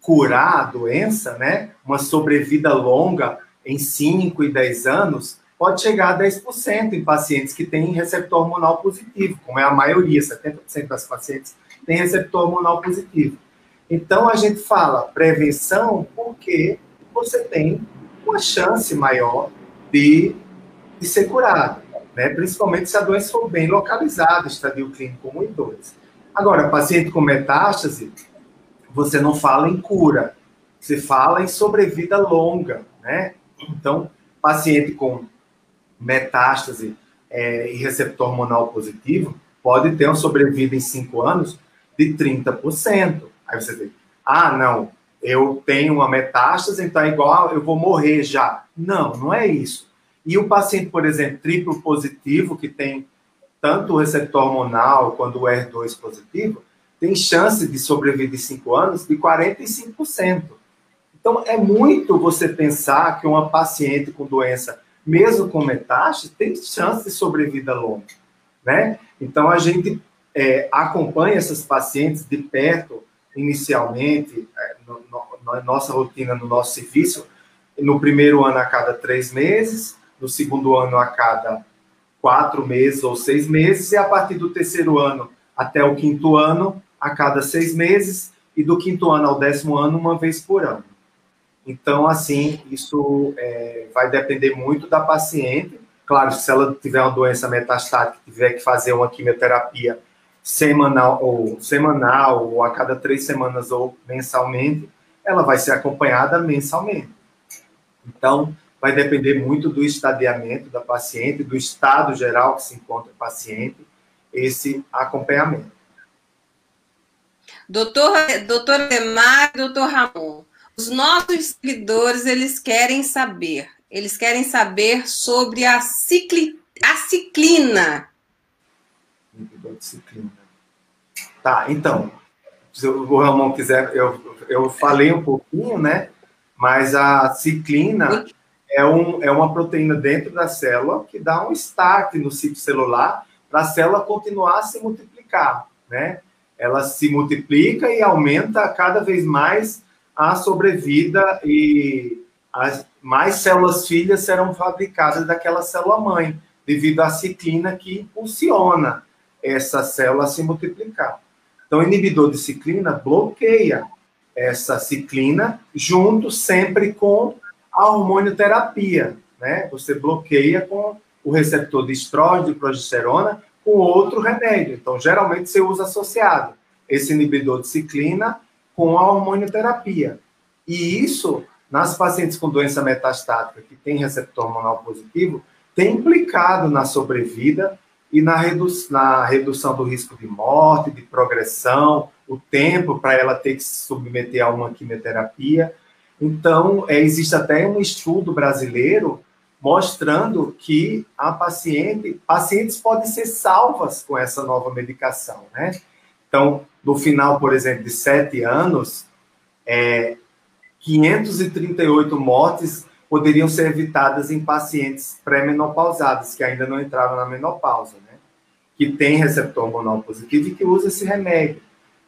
curar a doença, né, uma sobrevida longa em 5 e 10 anos, pode chegar a 10% em pacientes que têm receptor hormonal positivo, como é a maioria, 70% das pacientes têm receptor hormonal positivo. Então a gente fala prevenção porque você tem uma chance maior de, de ser curado, né? principalmente se a doença for bem localizada, estadio clínico 1 e 2. Agora, paciente com metástase, você não fala em cura, você fala em sobrevida longa, né? Então, paciente com metástase é, e receptor hormonal positivo pode ter uma sobrevida em 5 anos de 30%. Aí você diz, ah, não, eu tenho uma metástase, então é igual, eu vou morrer já. Não, não é isso. E o paciente, por exemplo, triplo positivo, que tem tanto o receptor hormonal quanto o R2 positivo, tem chance de sobreviver de 5 anos de 45%. Então, é muito você pensar que uma paciente com doença, mesmo com metástase, tem chance de sobrevida longa, né? Então, a gente é, acompanha essas pacientes de perto, inicialmente, é, na nossa rotina, no nosso serviço, no primeiro ano a cada três meses, no segundo ano a cada quatro meses ou seis meses, e a partir do terceiro ano até o quinto ano, a cada seis meses, e do quinto ano ao décimo ano, uma vez por ano. Então, assim, isso é, vai depender muito da paciente. Claro, se ela tiver uma doença metastática, tiver que fazer uma quimioterapia semanal ou semanal ou a cada três semanas ou mensalmente, ela vai ser acompanhada mensalmente. Então, vai depender muito do estadiamento da paciente, do estado geral que se encontra o paciente, esse acompanhamento. Doutor, doutor Emar, doutor Ramon, os nossos seguidores, eles querem saber, eles querem saber sobre a, cicli, a ciclina. Ciclina. Tá, então, se o Ramon quiser, eu, eu falei um pouquinho, né? Mas a ciclina é, um, é uma proteína dentro da célula que dá um start no ciclo celular para a célula continuar a se multiplicar, né? Ela se multiplica e aumenta cada vez mais a sobrevida e as mais células filhas serão fabricadas daquela célula mãe, devido à ciclina que impulsiona essa célula se multiplicar. Então, inibidor de ciclina bloqueia essa ciclina junto sempre com a hormonioterapia, né? Você bloqueia com o receptor de estrógeno e progesterona com outro remédio. Então, geralmente você usa associado esse inibidor de ciclina com a hormonioterapia. E isso, nas pacientes com doença metastática que tem receptor hormonal positivo, tem implicado na sobrevida e na, redu na redução do risco de morte, de progressão, o tempo para ela ter que se submeter a uma quimioterapia. Então, é, existe até um estudo brasileiro mostrando que a paciente, pacientes podem ser salvas com essa nova medicação, né? Então, no final, por exemplo, de sete anos, é, 538 mortes poderiam ser evitadas em pacientes pré-menopausados, que ainda não entraram na menopausa? Que tem receptor hormonal positivo e que usa esse remédio.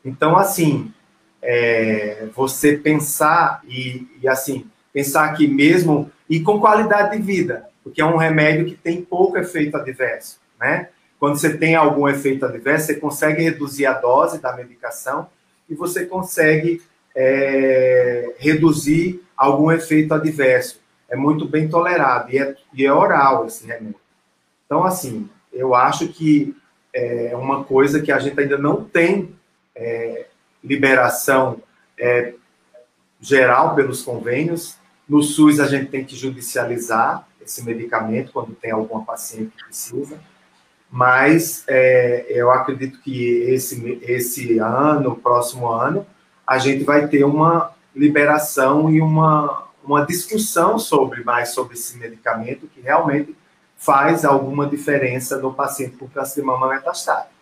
Então, assim, é, você pensar e, e, assim, pensar que mesmo, e com qualidade de vida, porque é um remédio que tem pouco efeito adverso, né? Quando você tem algum efeito adverso, você consegue reduzir a dose da medicação e você consegue é, reduzir algum efeito adverso é muito bem tolerado e é, e é oral esse remédio. Então, assim, eu acho que é uma coisa que a gente ainda não tem é, liberação é, geral pelos convênios. No SUS, a gente tem que judicializar esse medicamento quando tem alguma paciente que precisa. Mas é, eu acredito que esse, esse ano, próximo ano, a gente vai ter uma liberação e uma, uma discussão sobre mais sobre esse medicamento que realmente faz alguma diferença no paciente com câncer de mama metastático.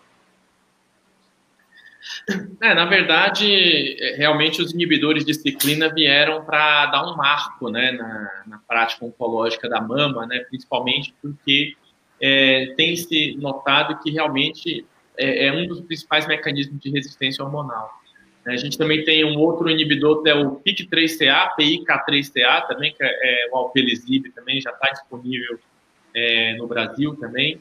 É, na verdade, realmente os inibidores de ciclina vieram para dar um marco né, na, na, prática oncológica da mama, né, principalmente porque é, tem se notado que realmente é, é um dos principais mecanismos de resistência hormonal. A gente também tem um outro inibidor, que é o PIK3CA, PIK3CA também, que é, é o alpelizib também, já está disponível é, no Brasil também.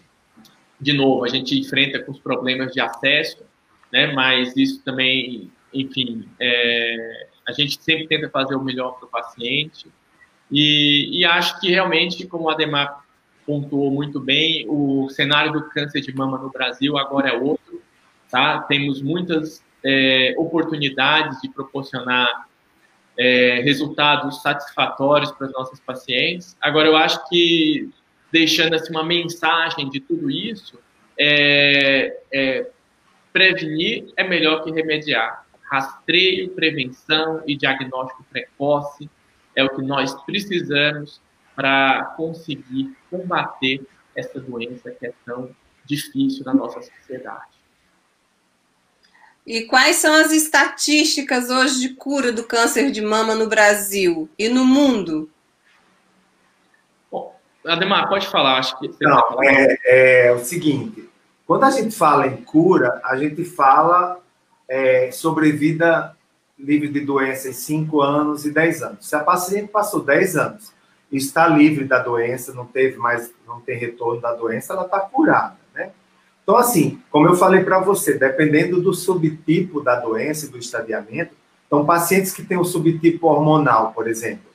De novo, a gente enfrenta com os problemas de acesso, né, mas isso também, enfim, é, a gente sempre tenta fazer o melhor para o paciente. E, e, acho que realmente, como o Ademar pontuou muito bem, o cenário do câncer de mama no Brasil agora é outro. Tá? Temos muitas é, oportunidades de proporcionar é, resultados satisfatórios para os nossos pacientes. Agora, eu acho que deixando assim, uma mensagem de tudo isso, é, é, prevenir é melhor que remediar. Rastreio, prevenção e diagnóstico precoce é o que nós precisamos para conseguir combater essa doença que é tão difícil na nossa sociedade. E quais são as estatísticas hoje de cura do câncer de mama no Brasil e no mundo? Ademar, pode falar, acho que Não. É, é, o seguinte, quando a gente fala em cura, a gente fala é, sobre vida livre de doença em 5 anos e 10 anos. Se a paciente passou 10 anos e está livre da doença, não teve mais, não tem retorno da doença, ela está curada. Então, assim, como eu falei para você, dependendo do subtipo da doença e do estadiamento, então, pacientes que têm o subtipo hormonal, por exemplo,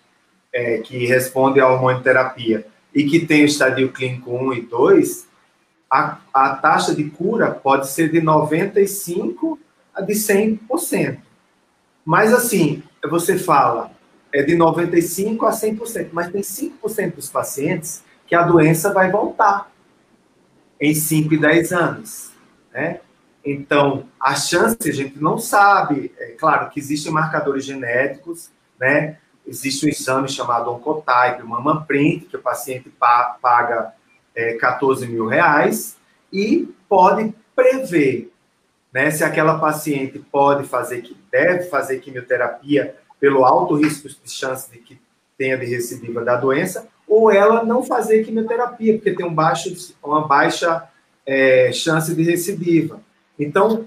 é, que responde à hormonioterapia e que tem o estadio clínico 1 e 2, a, a taxa de cura pode ser de 95% a de 100%. Mas, assim, você fala, é de 95% a 100%, mas tem 5% dos pacientes que a doença vai voltar em 5 e 10 anos, né? Então, a chance a gente não sabe, é claro que existem marcadores genéticos, né? Existe um exame chamado Oncotype, uma Mamprint, que o paciente paga é, 14 mil reais e pode prever né, se aquela paciente pode fazer, que deve fazer quimioterapia pelo alto risco de chance de que tenha de recidiva da doença, ou ela não fazer quimioterapia, porque tem um baixo, uma baixa é, chance de recidiva. Então,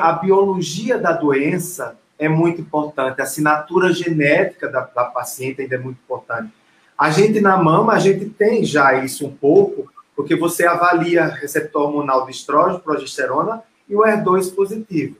a biologia da doença é muito importante, a assinatura genética da, da paciente ainda é muito importante. A gente na mama, a gente tem já isso um pouco, porque você avalia receptor hormonal de estrógeno, progesterona e o HER2 positivo.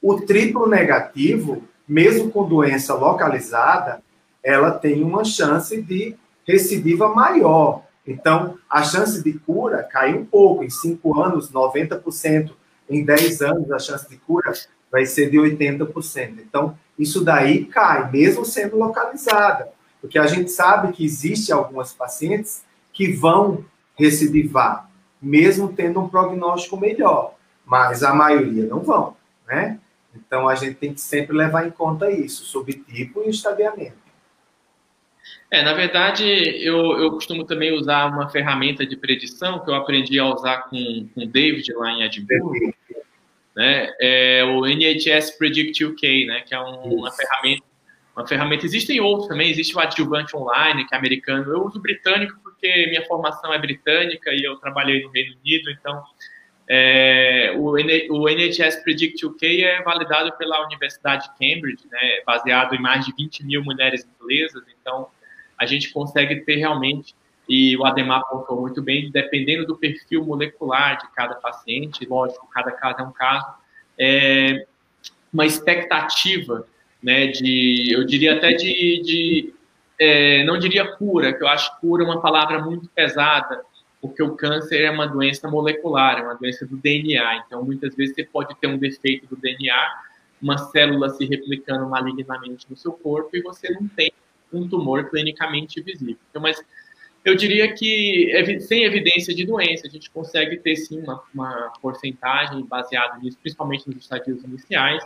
O triplo negativo, mesmo com doença localizada, ela tem uma chance de recidiva maior. Então, a chance de cura cai um pouco. Em 5 anos, 90%. Em 10 anos, a chance de cura vai ser de 80%. Então, isso daí cai, mesmo sendo localizada. Porque a gente sabe que existe algumas pacientes que vão recidivar, mesmo tendo um prognóstico melhor. Mas a maioria não vão, né? Então, a gente tem que sempre levar em conta isso, subtipo e estadiamento. É, na verdade, eu, eu costumo também usar uma ferramenta de predição que eu aprendi a usar com o David lá em Edimburgo, né? É o NHS Predict UK, né? Que é um, uma ferramenta, uma ferramenta. Existem outros também. Existe o Adjuvante Online, que é americano. Eu uso britânico porque minha formação é britânica e eu trabalhei no Reino Unido, então é, o, o NHS Predict UK é validado pela Universidade de Cambridge, né, baseado em mais de 20 mil mulheres inglesas, então a gente consegue ter realmente, e o Ademar pontuou muito bem, dependendo do perfil molecular de cada paciente, lógico, cada caso é um caso, é uma expectativa, né, de, eu diria até de, de é, não diria cura, que eu acho cura uma palavra muito pesada, porque o câncer é uma doença molecular, é uma doença do DNA. Então, muitas vezes você pode ter um defeito do DNA, uma célula se replicando malignamente no seu corpo e você não tem um tumor clinicamente visível. Então, mas eu diria que sem evidência de doença, a gente consegue ter sim uma, uma porcentagem baseada nisso, principalmente nos estadios iniciais.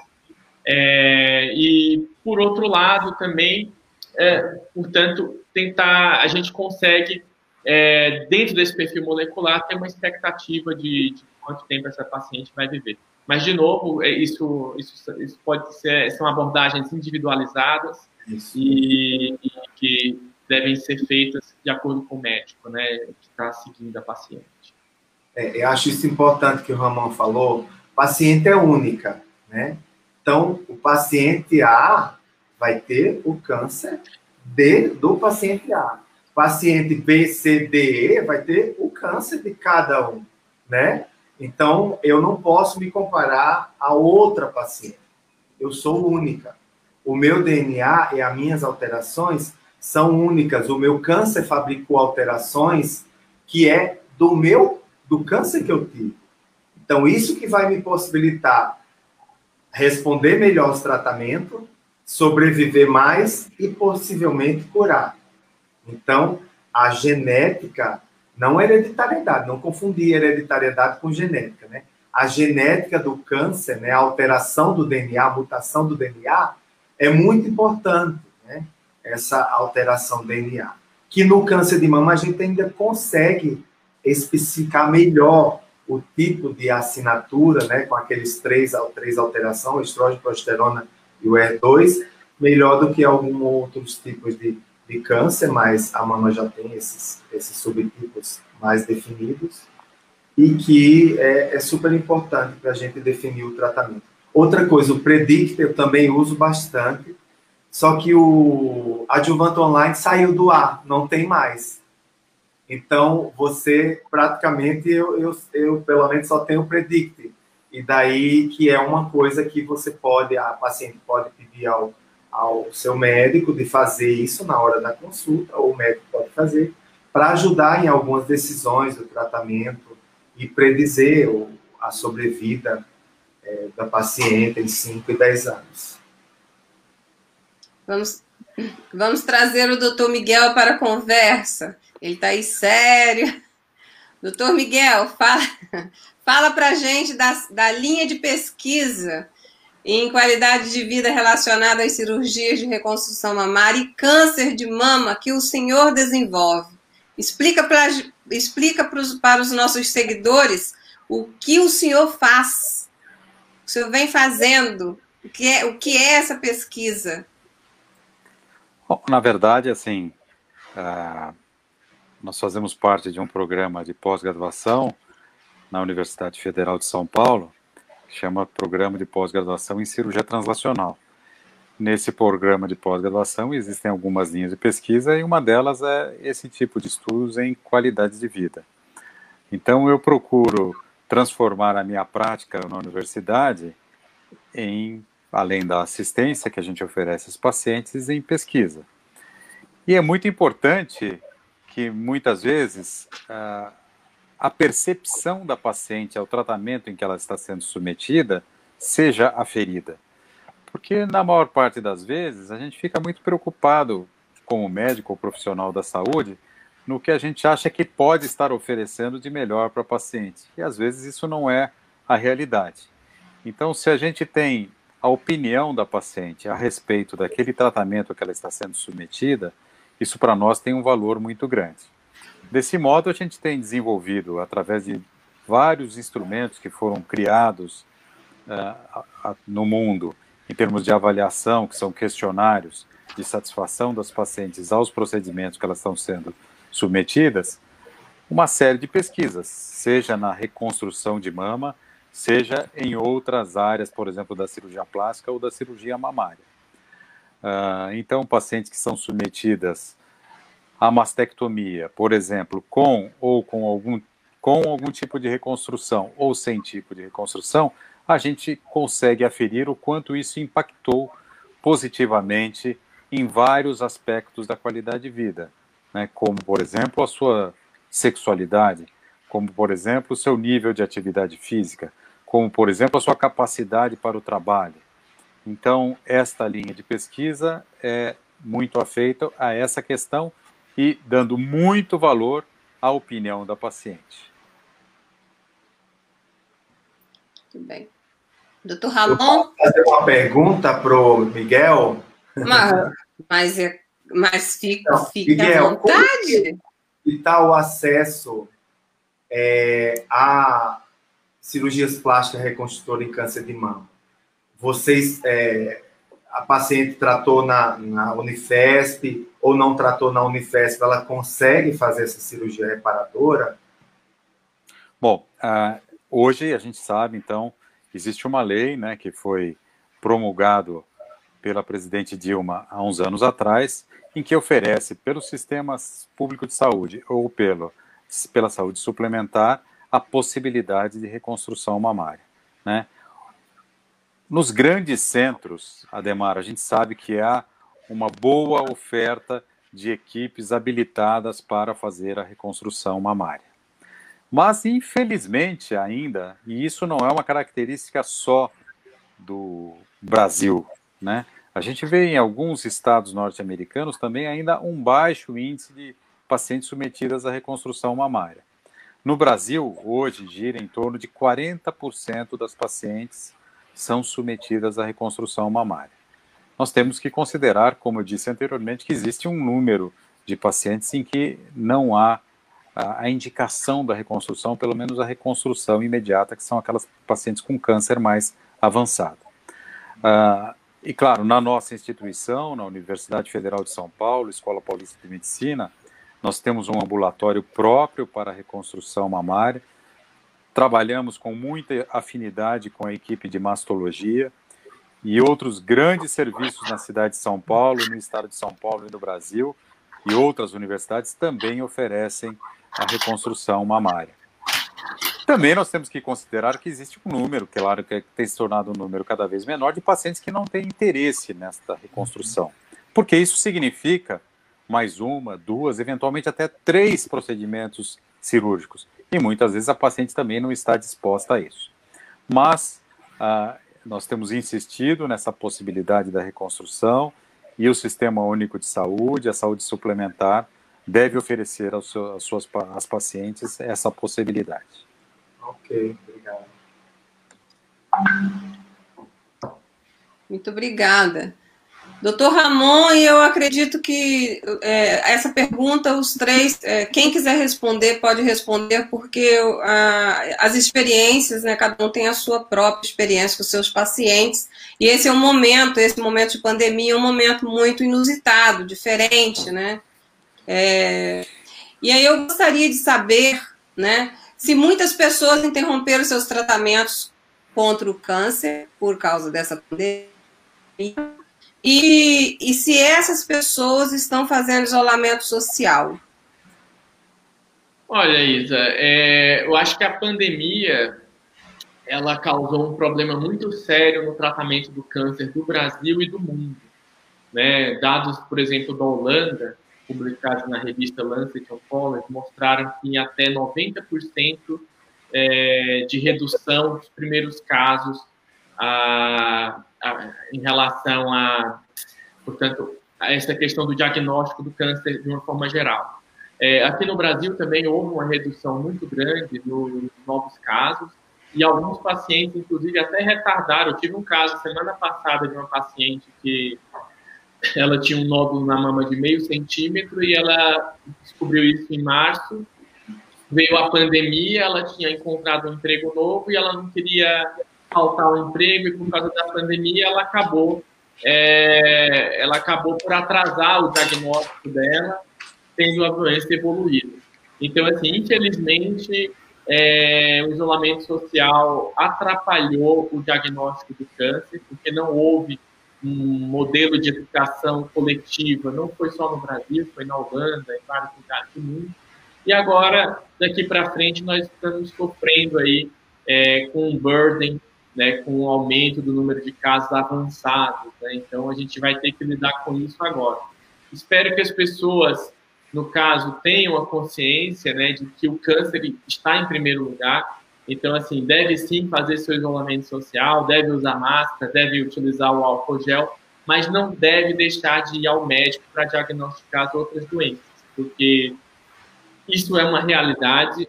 É, e por outro lado também, é, portanto, tentar a gente consegue é, dentro desse perfil molecular, tem uma expectativa de, de, quanto tempo essa paciente vai viver. Mas, de novo, é, isso, isso, isso pode ser, são abordagens individualizadas e, e, que devem ser feitas de acordo com o médico, né, que está seguindo a paciente. É, eu acho isso importante que o Ramon falou. Paciente é única, né? Então, o paciente A vai ter o câncer de, do paciente A paciente B, C, D, E vai ter o câncer de cada um, né? Então, eu não posso me comparar a outra paciente. Eu sou única. O meu DNA e as minhas alterações são únicas. O meu câncer fabricou alterações que é do meu, do câncer que eu tive. Então, isso que vai me possibilitar responder melhor os tratamentos, sobreviver mais e possivelmente curar. Então, a genética não é hereditariedade, não confundir hereditariedade com genética, né? A genética do câncer, né, a alteração do DNA, a mutação do DNA, é muito importante, né? Essa alteração DNA. Que no câncer de mama a gente ainda consegue especificar melhor o tipo de assinatura, né, com aqueles três, três alterações, estrógeno, progesterona e o ER2, melhor do que alguns outros tipos de de câncer, mas a mama já tem esses, esses subtipos mais definidos e que é, é super importante para a gente definir o tratamento. Outra coisa, o Predict eu também uso bastante, só que o adjuvante online saiu do ar, não tem mais. Então, você praticamente, eu, eu, eu pelo menos só tenho o Predict. E daí que é uma coisa que você pode, a paciente pode pedir ao ao seu médico de fazer isso na hora da consulta, ou o médico pode fazer, para ajudar em algumas decisões do tratamento e predizer a sobrevida é, da paciente em 5 e 10 anos. Vamos, vamos trazer o doutor Miguel para a conversa. Ele está aí sério. Doutor Miguel, fala, fala para a gente da, da linha de pesquisa em qualidade de vida relacionada às cirurgias de reconstrução mamária e câncer de mama que o senhor desenvolve. Explica, pra, explica pros, para os nossos seguidores o que o senhor faz, o senhor vem fazendo, o que é, o que é essa pesquisa? Bom, na verdade, assim, uh, nós fazemos parte de um programa de pós-graduação na Universidade Federal de São Paulo, que chama Programa de Pós-Graduação em Cirurgia Translacional. Nesse programa de pós-graduação existem algumas linhas de pesquisa e uma delas é esse tipo de estudos em qualidade de vida. Então eu procuro transformar a minha prática na universidade em, além da assistência que a gente oferece aos pacientes, em pesquisa. E é muito importante que muitas vezes a, percepção da paciente ao tratamento em que ela está sendo submetida seja aferida. Porque na maior parte das vezes a gente fica muito preocupado como médico ou profissional da saúde no que a gente acha que pode estar oferecendo de melhor para a paciente. E às vezes isso não é a realidade. Então, se a gente tem a opinião da paciente a respeito daquele tratamento que ela está sendo submetida, isso para nós tem um valor muito grande. Desse modo, a gente tem desenvolvido, através de vários instrumentos que foram criados uh, no mundo, em termos de avaliação, que são questionários de satisfação das pacientes aos procedimentos que elas estão sendo submetidas, uma série de pesquisas, seja na reconstrução de mama, seja em outras áreas, por exemplo, da cirurgia plástica ou da cirurgia mamária. Uh, então, pacientes que são submetidas à mastectomia, por exemplo, com ou com algum, com algum tipo de reconstrução ou sem tipo de reconstrução, a gente consegue aferir o quanto isso impactou positivamente em vários aspectos da qualidade de vida, né? como, por exemplo, a sua sexualidade, como, por exemplo, o seu nível de atividade física, como, por exemplo, a sua capacidade para o trabalho, então, esta linha de pesquisa é muito afeita a essa questão e dando muito valor à opinião da paciente. Muito bem. Doutor Ramon? posso fazer uma pergunta para o Miguel? Mas, mas, é, mas fica, Não, fica Miguel, à vontade. E está o acesso é, a cirurgias plásticas reconstrutoras em câncer de mama? vocês, é, a paciente tratou na, na Unifesp ou não tratou na Unifesp, ela consegue fazer essa cirurgia reparadora? Bom, uh, hoje a gente sabe, então, existe uma lei né, que foi promulgado pela presidente Dilma há uns anos atrás, em que oferece pelo sistema público de saúde ou pelo, pela saúde suplementar a possibilidade de reconstrução mamária. Né? Nos grandes centros, Ademar, a gente sabe que há uma boa oferta de equipes habilitadas para fazer a reconstrução mamária. Mas, infelizmente, ainda, e isso não é uma característica só do Brasil, né? A gente vê em alguns estados norte-americanos também ainda um baixo índice de pacientes submetidas à reconstrução mamária. No Brasil, hoje, gira em torno de 40% das pacientes são submetidas à reconstrução mamária. Nós temos que considerar, como eu disse anteriormente, que existe um número de pacientes em que não há a, indicação da reconstrução, pelo menos a reconstrução imediata, que são aquelas pacientes com câncer mais avançado. Uh, e claro, na nossa instituição, na Universidade Federal de São Paulo, Escola Paulista de Medicina, nós temos um ambulatório próprio para reconstrução mamária, Trabalhamos com muita afinidade com a equipe de mastologia e outros grandes serviços na cidade de São Paulo, no estado de São Paulo e no Brasil, e outras universidades também oferecem a reconstrução mamária. Também nós temos que considerar que existe um número, claro que tem se tornado um número cada vez menor, de pacientes que não têm interesse nesta reconstrução. Porque isso significa mais uma, duas, eventualmente até três procedimentos cirúrgicos e muitas vezes a paciente também não está disposta a isso. Mas ah, nós temos insistido nessa possibilidade da reconstrução e o Sistema Único de Saúde, a saúde suplementar, deve oferecer aos, aos suas, às pacientes essa possibilidade. Ok, obrigado. Muito obrigada. Doutor Ramon, eu acredito que é, essa pergunta, os três, é, quem quiser responder, pode responder, porque a, as experiências, né, cada um tem a sua própria experiência com seus pacientes, e esse é um momento, esse momento de pandemia é um momento muito inusitado, diferente, né? É, e aí eu gostaria de saber, né, se muitas pessoas interromperam seus tratamentos contra o câncer por causa dessa pandemia, e, e se essas pessoas estão fazendo isolamento social? Olha, Isa, é, eu acho que a pandemia ela causou um problema muito sério no tratamento do câncer do Brasil e do mundo. Né? Dados, por exemplo, da Holanda, publicados na revista Lancet Oncology, mostraram que até 90% é, de redução dos primeiros casos a, a, em relação a, portanto, a essa questão do diagnóstico do câncer de uma forma geral. É, aqui no Brasil também houve uma redução muito grande nos novos casos e alguns pacientes, inclusive, até retardaram. Eu tive um caso semana passada de uma paciente que ela tinha um nódulo na mama de meio centímetro e ela descobriu isso em março. Veio a pandemia, ela tinha encontrado um emprego novo e ela não queria faltar o emprego e por causa da pandemia ela acabou é, ela acabou por atrasar o diagnóstico dela, tendo a doença evoluído. Então, assim, infelizmente, é, o isolamento social atrapalhou o diagnóstico do câncer, porque não houve um modelo de educação coletiva, não foi só no Brasil, foi na Holanda, em vários lugares do mundo. E agora, daqui para frente, nós estamos sofrendo aí é, com um burden né, com o aumento do número de casos avançados. Né? Então, a gente vai ter que lidar com isso agora. Espero que as pessoas, no caso, tenham a consciência né, de que o câncer está em primeiro lugar. Então, assim, deve sim fazer seu isolamento social, deve usar máscara, deve utilizar o álcool gel, mas não deve deixar de ir ao médico para diagnosticar as outras doenças, porque isso é uma realidade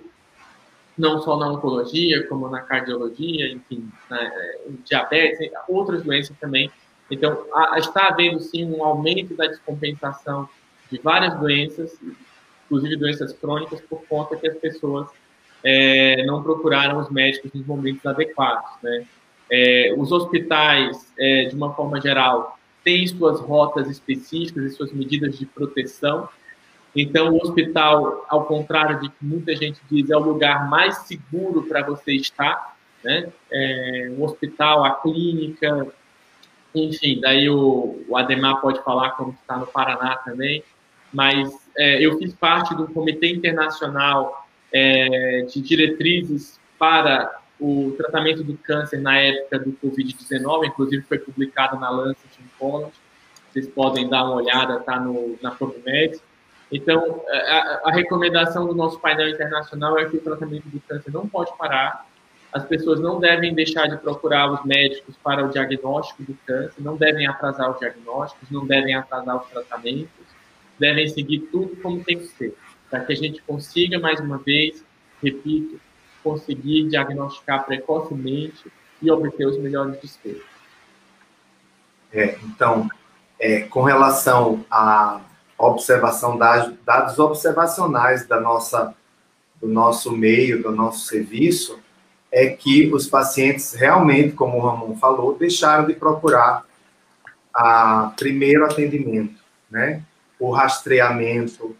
não só na oncologia, como na cardiologia, enfim, na, é, diabetes, outras doenças também. Então, a, está havendo sim um aumento da descompensação de várias doenças, inclusive doenças crônicas, por conta que as pessoas é, não procuraram os médicos nos momentos adequados. Né? É, os hospitais, é, de uma forma geral, têm suas rotas específicas e suas medidas de proteção, então, o hospital, ao contrário de que muita gente diz, é o lugar mais seguro para você estar, né? É, o hospital, a clínica, enfim, daí o, o Ademar pode falar como está no Paraná também, mas é, eu fiz parte do Comitê Internacional é, de Diretrizes para o tratamento do câncer na época do Covid-19, inclusive foi publicado na Lancet Oncology, vocês podem dar uma olhada, está na PubMed, então, a, a, recomendação do nosso painel internacional é que o tratamento do câncer não pode parar. As pessoas não devem deixar de procurar os médicos para o diagnóstico do câncer, não devem atrasar os diagnósticos, não devem atrasar os tratamentos, devem seguir tudo como tem que ser, para que a gente consiga, mais uma vez, repito, conseguir diagnosticar precocemente e obter os melhores desfechos. É, então, é, com relação a observação, dados observacionais da nossa, do nosso meio, do nosso serviço, é que os pacientes realmente, como o Ramon falou, deixaram de procurar a primeiro atendimento, né? O rastreamento,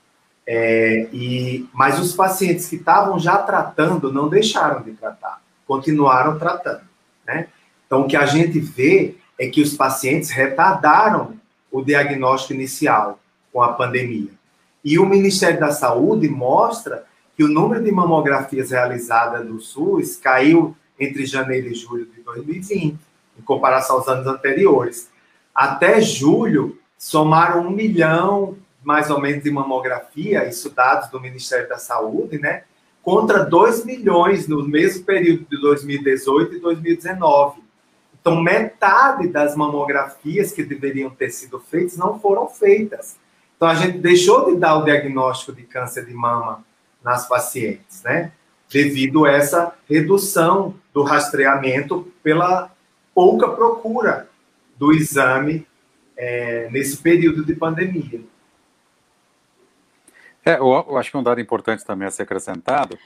é, e, mas os pacientes que estavam já tratando não deixaram de tratar, continuaram tratando, né? Então, o que a gente vê é que os pacientes retardaram o diagnóstico inicial, com a pandemia. E o Ministério da Saúde mostra que o número de mamografias realizadas no SUS caiu entre janeiro e julho de 2020, em comparação aos anos anteriores. Até julho, somaram um milhão, mais ou menos, de mamografia, isso dados do Ministério da Saúde, né? Contra 2 milhões no mesmo período de 2018 e 2019. Então, metade das mamografias que deveriam ter sido feitas não foram feitas. Então, a gente deixou de dar o diagnóstico de câncer de mama nas pacientes, né? Devido a essa redução do rastreamento pela pouca procura do exame é, nesse período de pandemia. É, eu, eu acho que um dado importante também a ser acrescentado,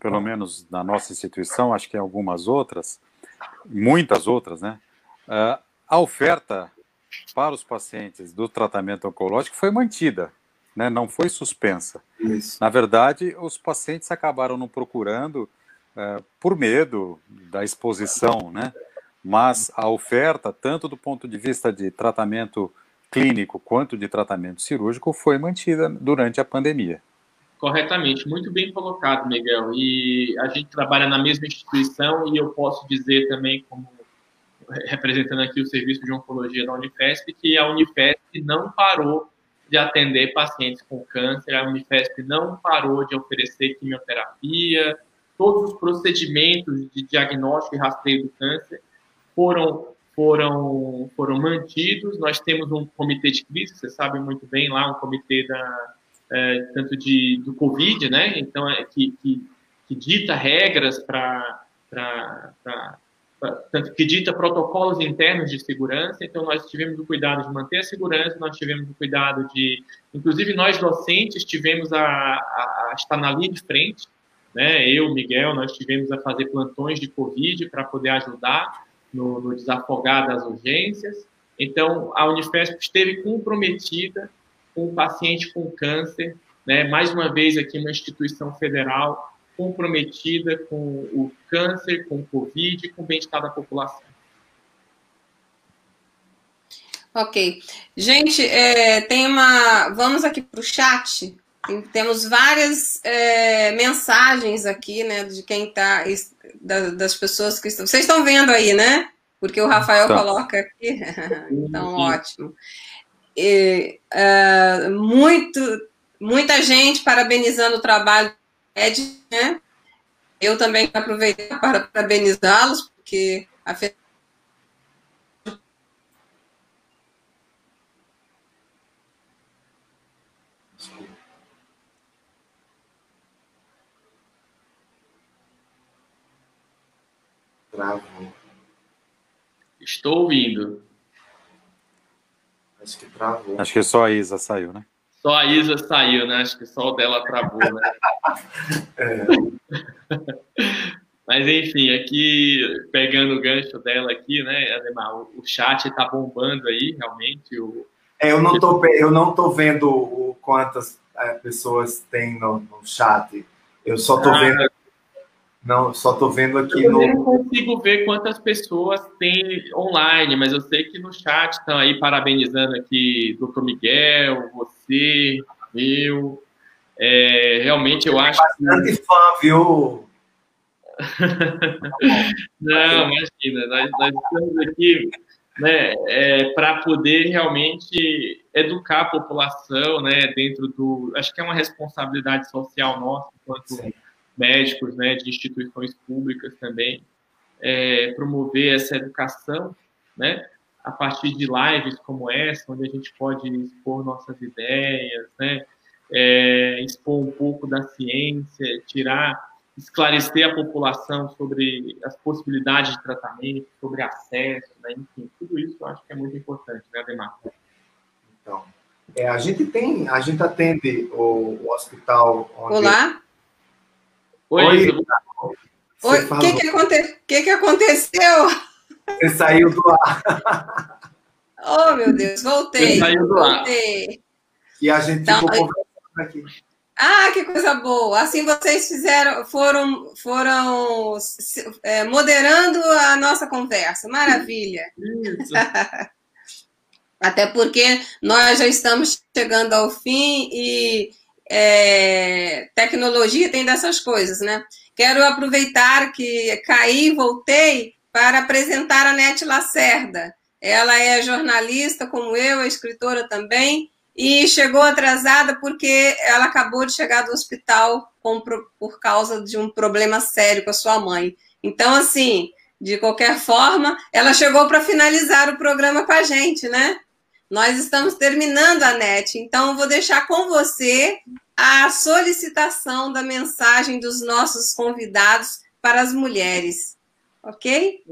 pelo menos na nossa instituição, acho que em algumas outras, muitas outras, né? Uh, a oferta para os pacientes do tratamento oncológico foi mantida, né? não foi suspensa. Isso. Na verdade, os pacientes acabaram não procurando uh, por medo da exposição, né? mas a oferta, tanto do ponto de vista de tratamento clínico quanto de tratamento cirúrgico, foi mantida durante a pandemia. Corretamente, muito bem colocado, Miguel. E a gente trabalha na mesma instituição e eu posso dizer também, como representando aqui o serviço de oncologia da Unifesp, que a Unifesp não parou de atender pacientes com câncer, a Unifesp não parou de oferecer quimioterapia, todos os procedimentos de diagnóstico e rastreio do câncer foram foram foram mantidos. Nós temos um comitê de crise, você sabe muito bem lá, um comitê da é, tanto de do Covid, né? Então é que, que, que dita regras para que dita protocolos internos de segurança, então nós tivemos o cuidado de manter a segurança, nós tivemos o cuidado de, inclusive nós docentes tivemos a, a, a estar na linha de frente, né, eu, Miguel, nós tivemos a fazer plantões de Covid para poder ajudar no, no desafogar das urgências, então a Unifesp esteve comprometida com o paciente com câncer, né, mais uma vez aqui uma instituição federal, comprometida com o câncer, com o Covid e com o bem-estar da população. Ok. Gente, é, tem uma. Vamos aqui para o chat. Tem, temos várias é, mensagens aqui, né, de quem está. Da, das pessoas que estão. Vocês estão vendo aí, né? Porque o Rafael tá. coloca aqui. então, ótimo. E, uh, muito, muita gente parabenizando o trabalho Ed, né? Eu também aproveitei para parabenizá-los, porque a Travou. Estou ouvindo. Acho que travou. Acho que só a Isa saiu, né? Só a Isa saiu, né? Acho que só o dela travou, né? é. Mas enfim, aqui pegando o gancho dela aqui, né, Ademar, o, chat está bombando aí, realmente. O... É, eu não tô, eu não tô vendo o, quantas é, pessoas tem no, no, chat. Eu só tô ah, vendo não, só estou vendo aqui eu no. Eu não consigo ver quantas pessoas tem online, mas eu sei que no chat estão aí parabenizando aqui doutor Miguel, você, eu. É, realmente eu acho. Bastante que... fã, viu? não, imagina, nós, nós estamos aqui né, é, para poder realmente educar a população né, dentro do. Acho que é uma responsabilidade social nossa, enquanto. Sim médicos, né, de instituições públicas também, é, promover essa educação, né, a partir de lives como essa, onde a gente pode expor nossas ideias, né, é, expor um pouco da ciência, tirar, esclarecer a população sobre as possibilidades de tratamento, sobre acesso, né, enfim, tudo isso eu acho que é muito importante, né, Ademar? Então, é, a gente tem, a gente atende o, o hospital onde... Olá? Oi, Oi. O que, que, aconte... que, que aconteceu? Você saiu do ar. Oh, meu Deus, voltei. Você saiu do voltei. ar. E a gente então, ficou conversando aqui. Ah, que coisa boa! Assim vocês fizeram, foram, foram é, moderando a nossa conversa. Maravilha! Isso. Até porque nós já estamos chegando ao fim e é, tecnologia tem dessas coisas, né? Quero aproveitar que caí e voltei para apresentar a Nete Lacerda. Ela é jornalista, como eu, é escritora também, e chegou atrasada porque ela acabou de chegar do hospital com, por causa de um problema sério com a sua mãe. Então, assim, de qualquer forma, ela chegou para finalizar o programa com a gente, né? Nós estamos terminando a NET, então vou deixar com você a solicitação da mensagem dos nossos convidados para as mulheres, ok?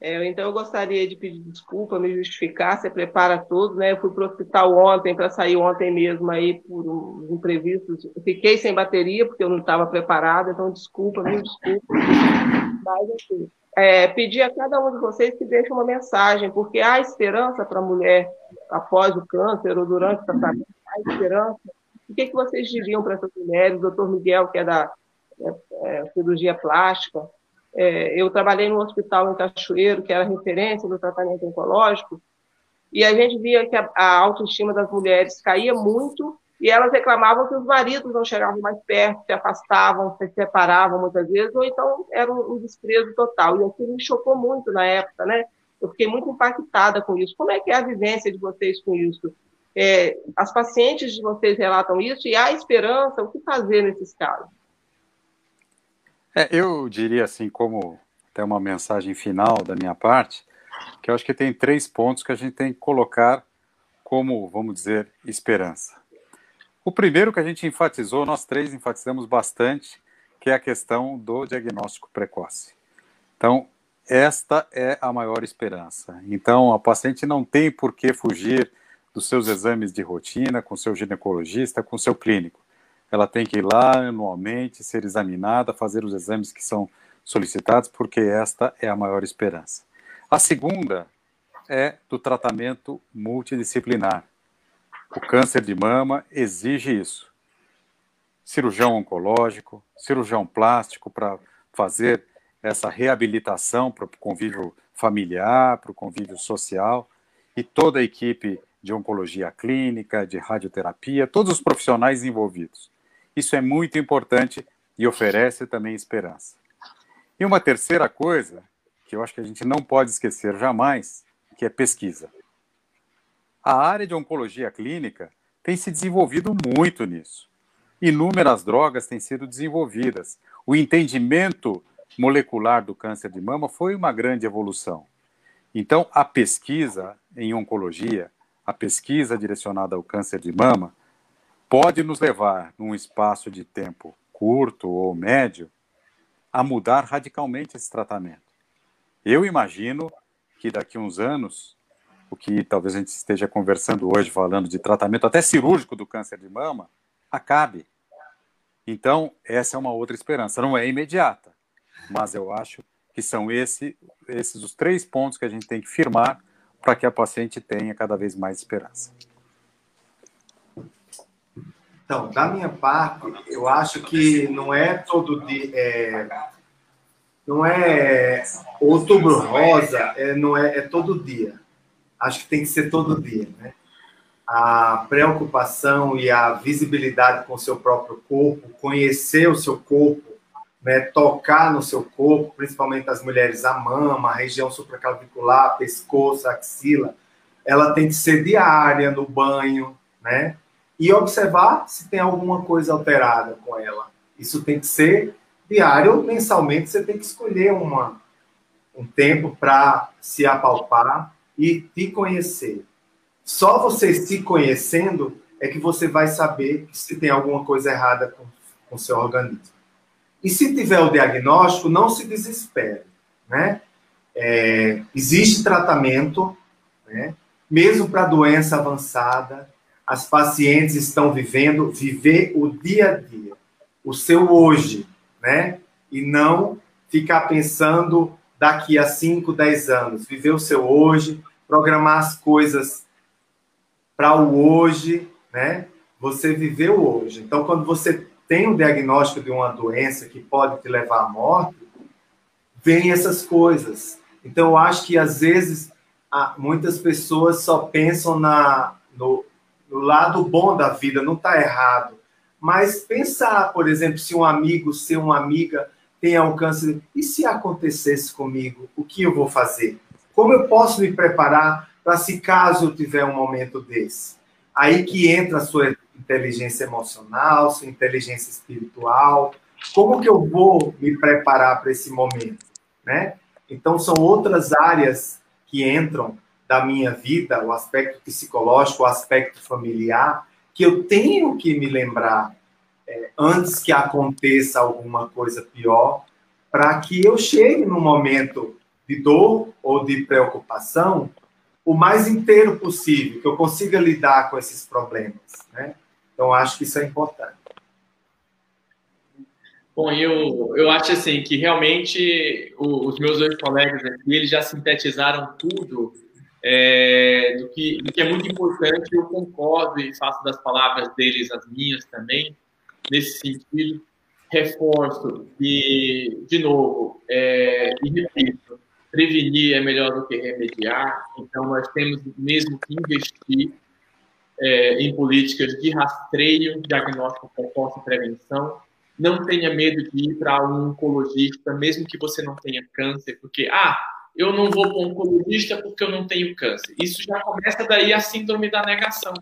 É, então eu gostaria de pedir desculpa, me justificar, você prepara tudo, né? Eu fui para o hospital ontem, para sair ontem mesmo aí por uns imprevistos. fiquei sem bateria porque eu não estava preparada, então desculpa, me desculpa. Mas assim, é, pedir a cada um de vocês que deixe uma mensagem, porque há esperança para a mulher após o câncer ou durante o tratamento, há esperança. O que, que vocês diriam para essas mulheres? O doutor Miguel, que é da é, é, cirurgia plástica, é, eu trabalhei no hospital em Cachoeiro, que era referência do tratamento oncológico, e a gente via que a, a autoestima das mulheres caía muito e elas reclamavam que os maridos não chegavam mais perto, se afastavam, se separavam muitas vezes, ou então era um desprezo total. E aquilo me chocou muito na época, né? Eu fiquei muito impactada com isso. Como é que é a vivência de vocês com isso? É, as pacientes de vocês relatam isso e há esperança? O que fazer nesses casos? É, eu diria assim, como até uma mensagem final da minha parte, que eu acho que tem três pontos que a gente tem que colocar como, vamos dizer, esperança. O primeiro que a gente enfatizou, nós três enfatizamos bastante, que é a questão do diagnóstico precoce. Então, esta é a maior esperança. Então, a paciente não tem por que fugir dos seus exames de rotina com seu ginecologista, com seu clínico. Ela tem que ir lá anualmente, ser examinada, fazer os exames que são solicitados, porque esta é a maior esperança. A segunda é do tratamento multidisciplinar. O câncer de mama exige isso. Cirurgião oncológico, cirurgião plástico para fazer essa reabilitação para o convívio familiar, para o convívio social, e toda a equipe de oncologia clínica, de radioterapia, todos os profissionais envolvidos. Isso é muito importante e oferece também esperança. E uma terceira coisa, que eu acho que a gente não pode esquecer jamais, que é pesquisa. A área de oncologia clínica tem se desenvolvido muito nisso. Inúmeras drogas têm sido desenvolvidas. O entendimento molecular do câncer de mama foi uma grande evolução. Então, a pesquisa em oncologia, a pesquisa direcionada ao câncer de mama, pode nos levar, num espaço de tempo curto ou médio, a mudar radicalmente esse tratamento. Eu imagino que daqui a uns anos o que talvez a gente esteja conversando hoje, falando de tratamento até cirúrgico do câncer de mama, acabe. Então, essa é uma outra esperança. Não é imediata, mas eu acho que são esse, esses os três pontos que a gente tem que firmar para que a paciente tenha cada vez mais esperança. Então, da minha parte, eu acho que não é todo dia. É, não é outubro rosa, é, não é, é todo dia acho que tem que ser todo dia, né? A preocupação e a visibilidade com o seu próprio corpo, conhecer o seu corpo, né? tocar no seu corpo, principalmente as mulheres, a mama, a região supraclavicular, pescoço, axila, ela tem que ser diária no banho, né? E observar se tem alguma coisa alterada com ela. Isso tem que ser diário, mensalmente, você tem que escolher uma, um tempo para se apalpar e te conhecer. Só você se conhecendo é que você vai saber se tem alguma coisa errada com o seu organismo. E se tiver o diagnóstico, não se desespere, né? É, existe tratamento, né? Mesmo para doença avançada, as pacientes estão vivendo, viver o dia a dia, o seu hoje, né? E não ficar pensando daqui a 5, 10 anos, viver o seu hoje, programar as coisas para o hoje, né? Você viver o hoje. Então, quando você tem um diagnóstico de uma doença que pode te levar à morte, vem essas coisas. Então, eu acho que às vezes muitas pessoas só pensam na, no, no lado bom da vida, não está errado. Mas pensar, por exemplo, se um amigo, se uma amiga tem alcance, e se acontecesse comigo, o que eu vou fazer? Como eu posso me preparar para se caso eu tiver um momento desse? Aí que entra a sua inteligência emocional, sua inteligência espiritual. Como que eu vou me preparar para esse momento, né? Então, são outras áreas que entram da minha vida, o aspecto psicológico, o aspecto familiar, que eu tenho que me lembrar é, antes que aconteça alguma coisa pior, para que eu chegue no momento de dor ou de preocupação o mais inteiro possível, que eu consiga lidar com esses problemas, né? Então, acho que isso é importante. Bom, eu, eu acho assim que realmente os meus dois colegas aqui, eles já sintetizaram tudo é, do, que, do que é muito importante. Eu concordo e faço das palavras deles as minhas também, nesse sentido. Reforço que, de novo, é, e repito, prevenir é melhor do que remediar, então nós temos mesmo que investir é, em políticas de rastreio, diagnóstico precoce e prevenção. Não tenha medo de ir para um oncologista, mesmo que você não tenha câncer, porque, ah, eu não vou para um oncologista porque eu não tenho câncer. Isso já começa daí a síndrome da negação,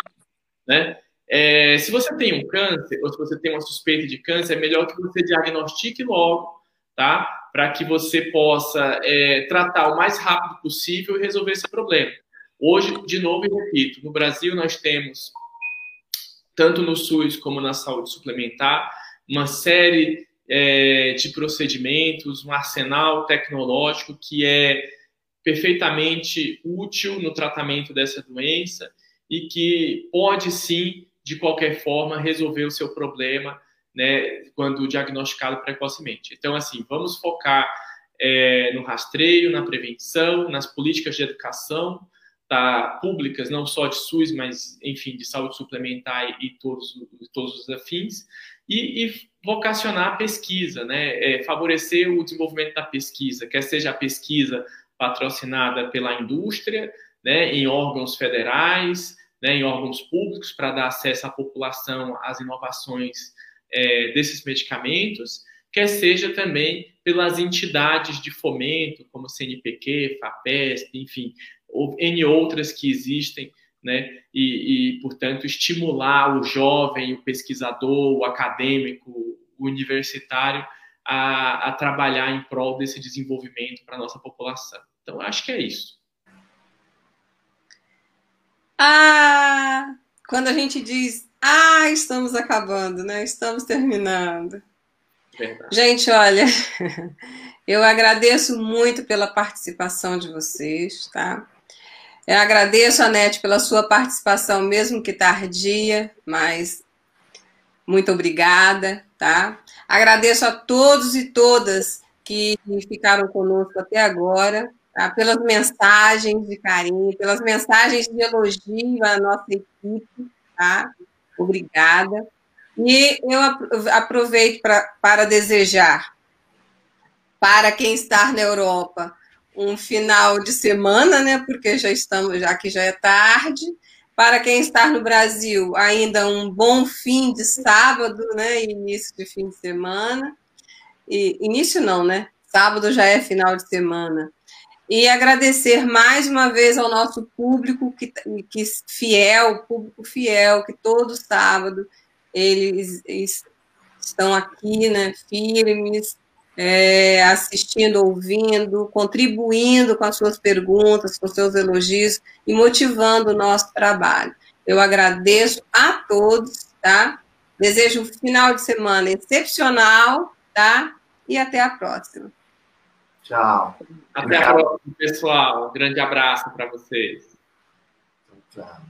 né? É, se você tem um câncer, ou se você tem uma suspeita de câncer, é melhor que você diagnostique logo, tá? Para que você possa é, tratar o mais rápido possível e resolver esse problema. Hoje, de novo e repito, no Brasil nós temos, tanto no SUS como na saúde suplementar, uma série é, de procedimentos, um arsenal tecnológico que é perfeitamente útil no tratamento dessa doença e que pode sim, de qualquer forma, resolver o seu problema né, quando diagnosticado precocemente. Então, assim, vamos focar é, no rastreio, na prevenção, nas políticas de educação, tá, públicas, não só de SUS, mas, enfim, de saúde suplementar e, todos, todos os afins, e, e vocacionar a pesquisa, né, é, favorecer o desenvolvimento da pesquisa, quer seja a pesquisa patrocinada pela indústria, né, em órgãos federais, né, em órgãos públicos, para dar acesso à população às inovações é, desses medicamentos, quer seja também pelas entidades de fomento, como CNPq, FAPESP, enfim, ou N outras que existem, né? E, e, portanto, estimular o jovem, o pesquisador, o acadêmico, o universitário a, a trabalhar em prol desse desenvolvimento para a nossa população. Então, acho que é isso. Ah, quando a gente diz, ah, estamos acabando, né? Estamos terminando. Verdade. Gente, olha, eu agradeço muito pela participação de vocês, tá? Eu agradeço, Anete, pela sua participação, mesmo que tardia, mas muito obrigada, tá? Agradeço a todos e todas que ficaram conosco até agora, tá? pelas mensagens de carinho, pelas mensagens de elogio à nossa equipe, tá? Obrigada. E eu aproveito pra, para desejar para quem está na Europa um final de semana, né? Porque já estamos, já que já é tarde. Para quem está no Brasil, ainda um bom fim de sábado, né? Início de fim de semana. E, início não, né? Sábado já é final de semana. E agradecer mais uma vez ao nosso público que, que fiel, público fiel, que todo sábado eles, eles estão aqui, né, firmes, é, assistindo, ouvindo, contribuindo com as suas perguntas, com seus elogios e motivando o nosso trabalho. Eu agradeço a todos, tá? Desejo um final de semana excepcional, tá? E até a próxima. Tchau. Até a próxima, pessoal. Um grande abraço para vocês. Tchau.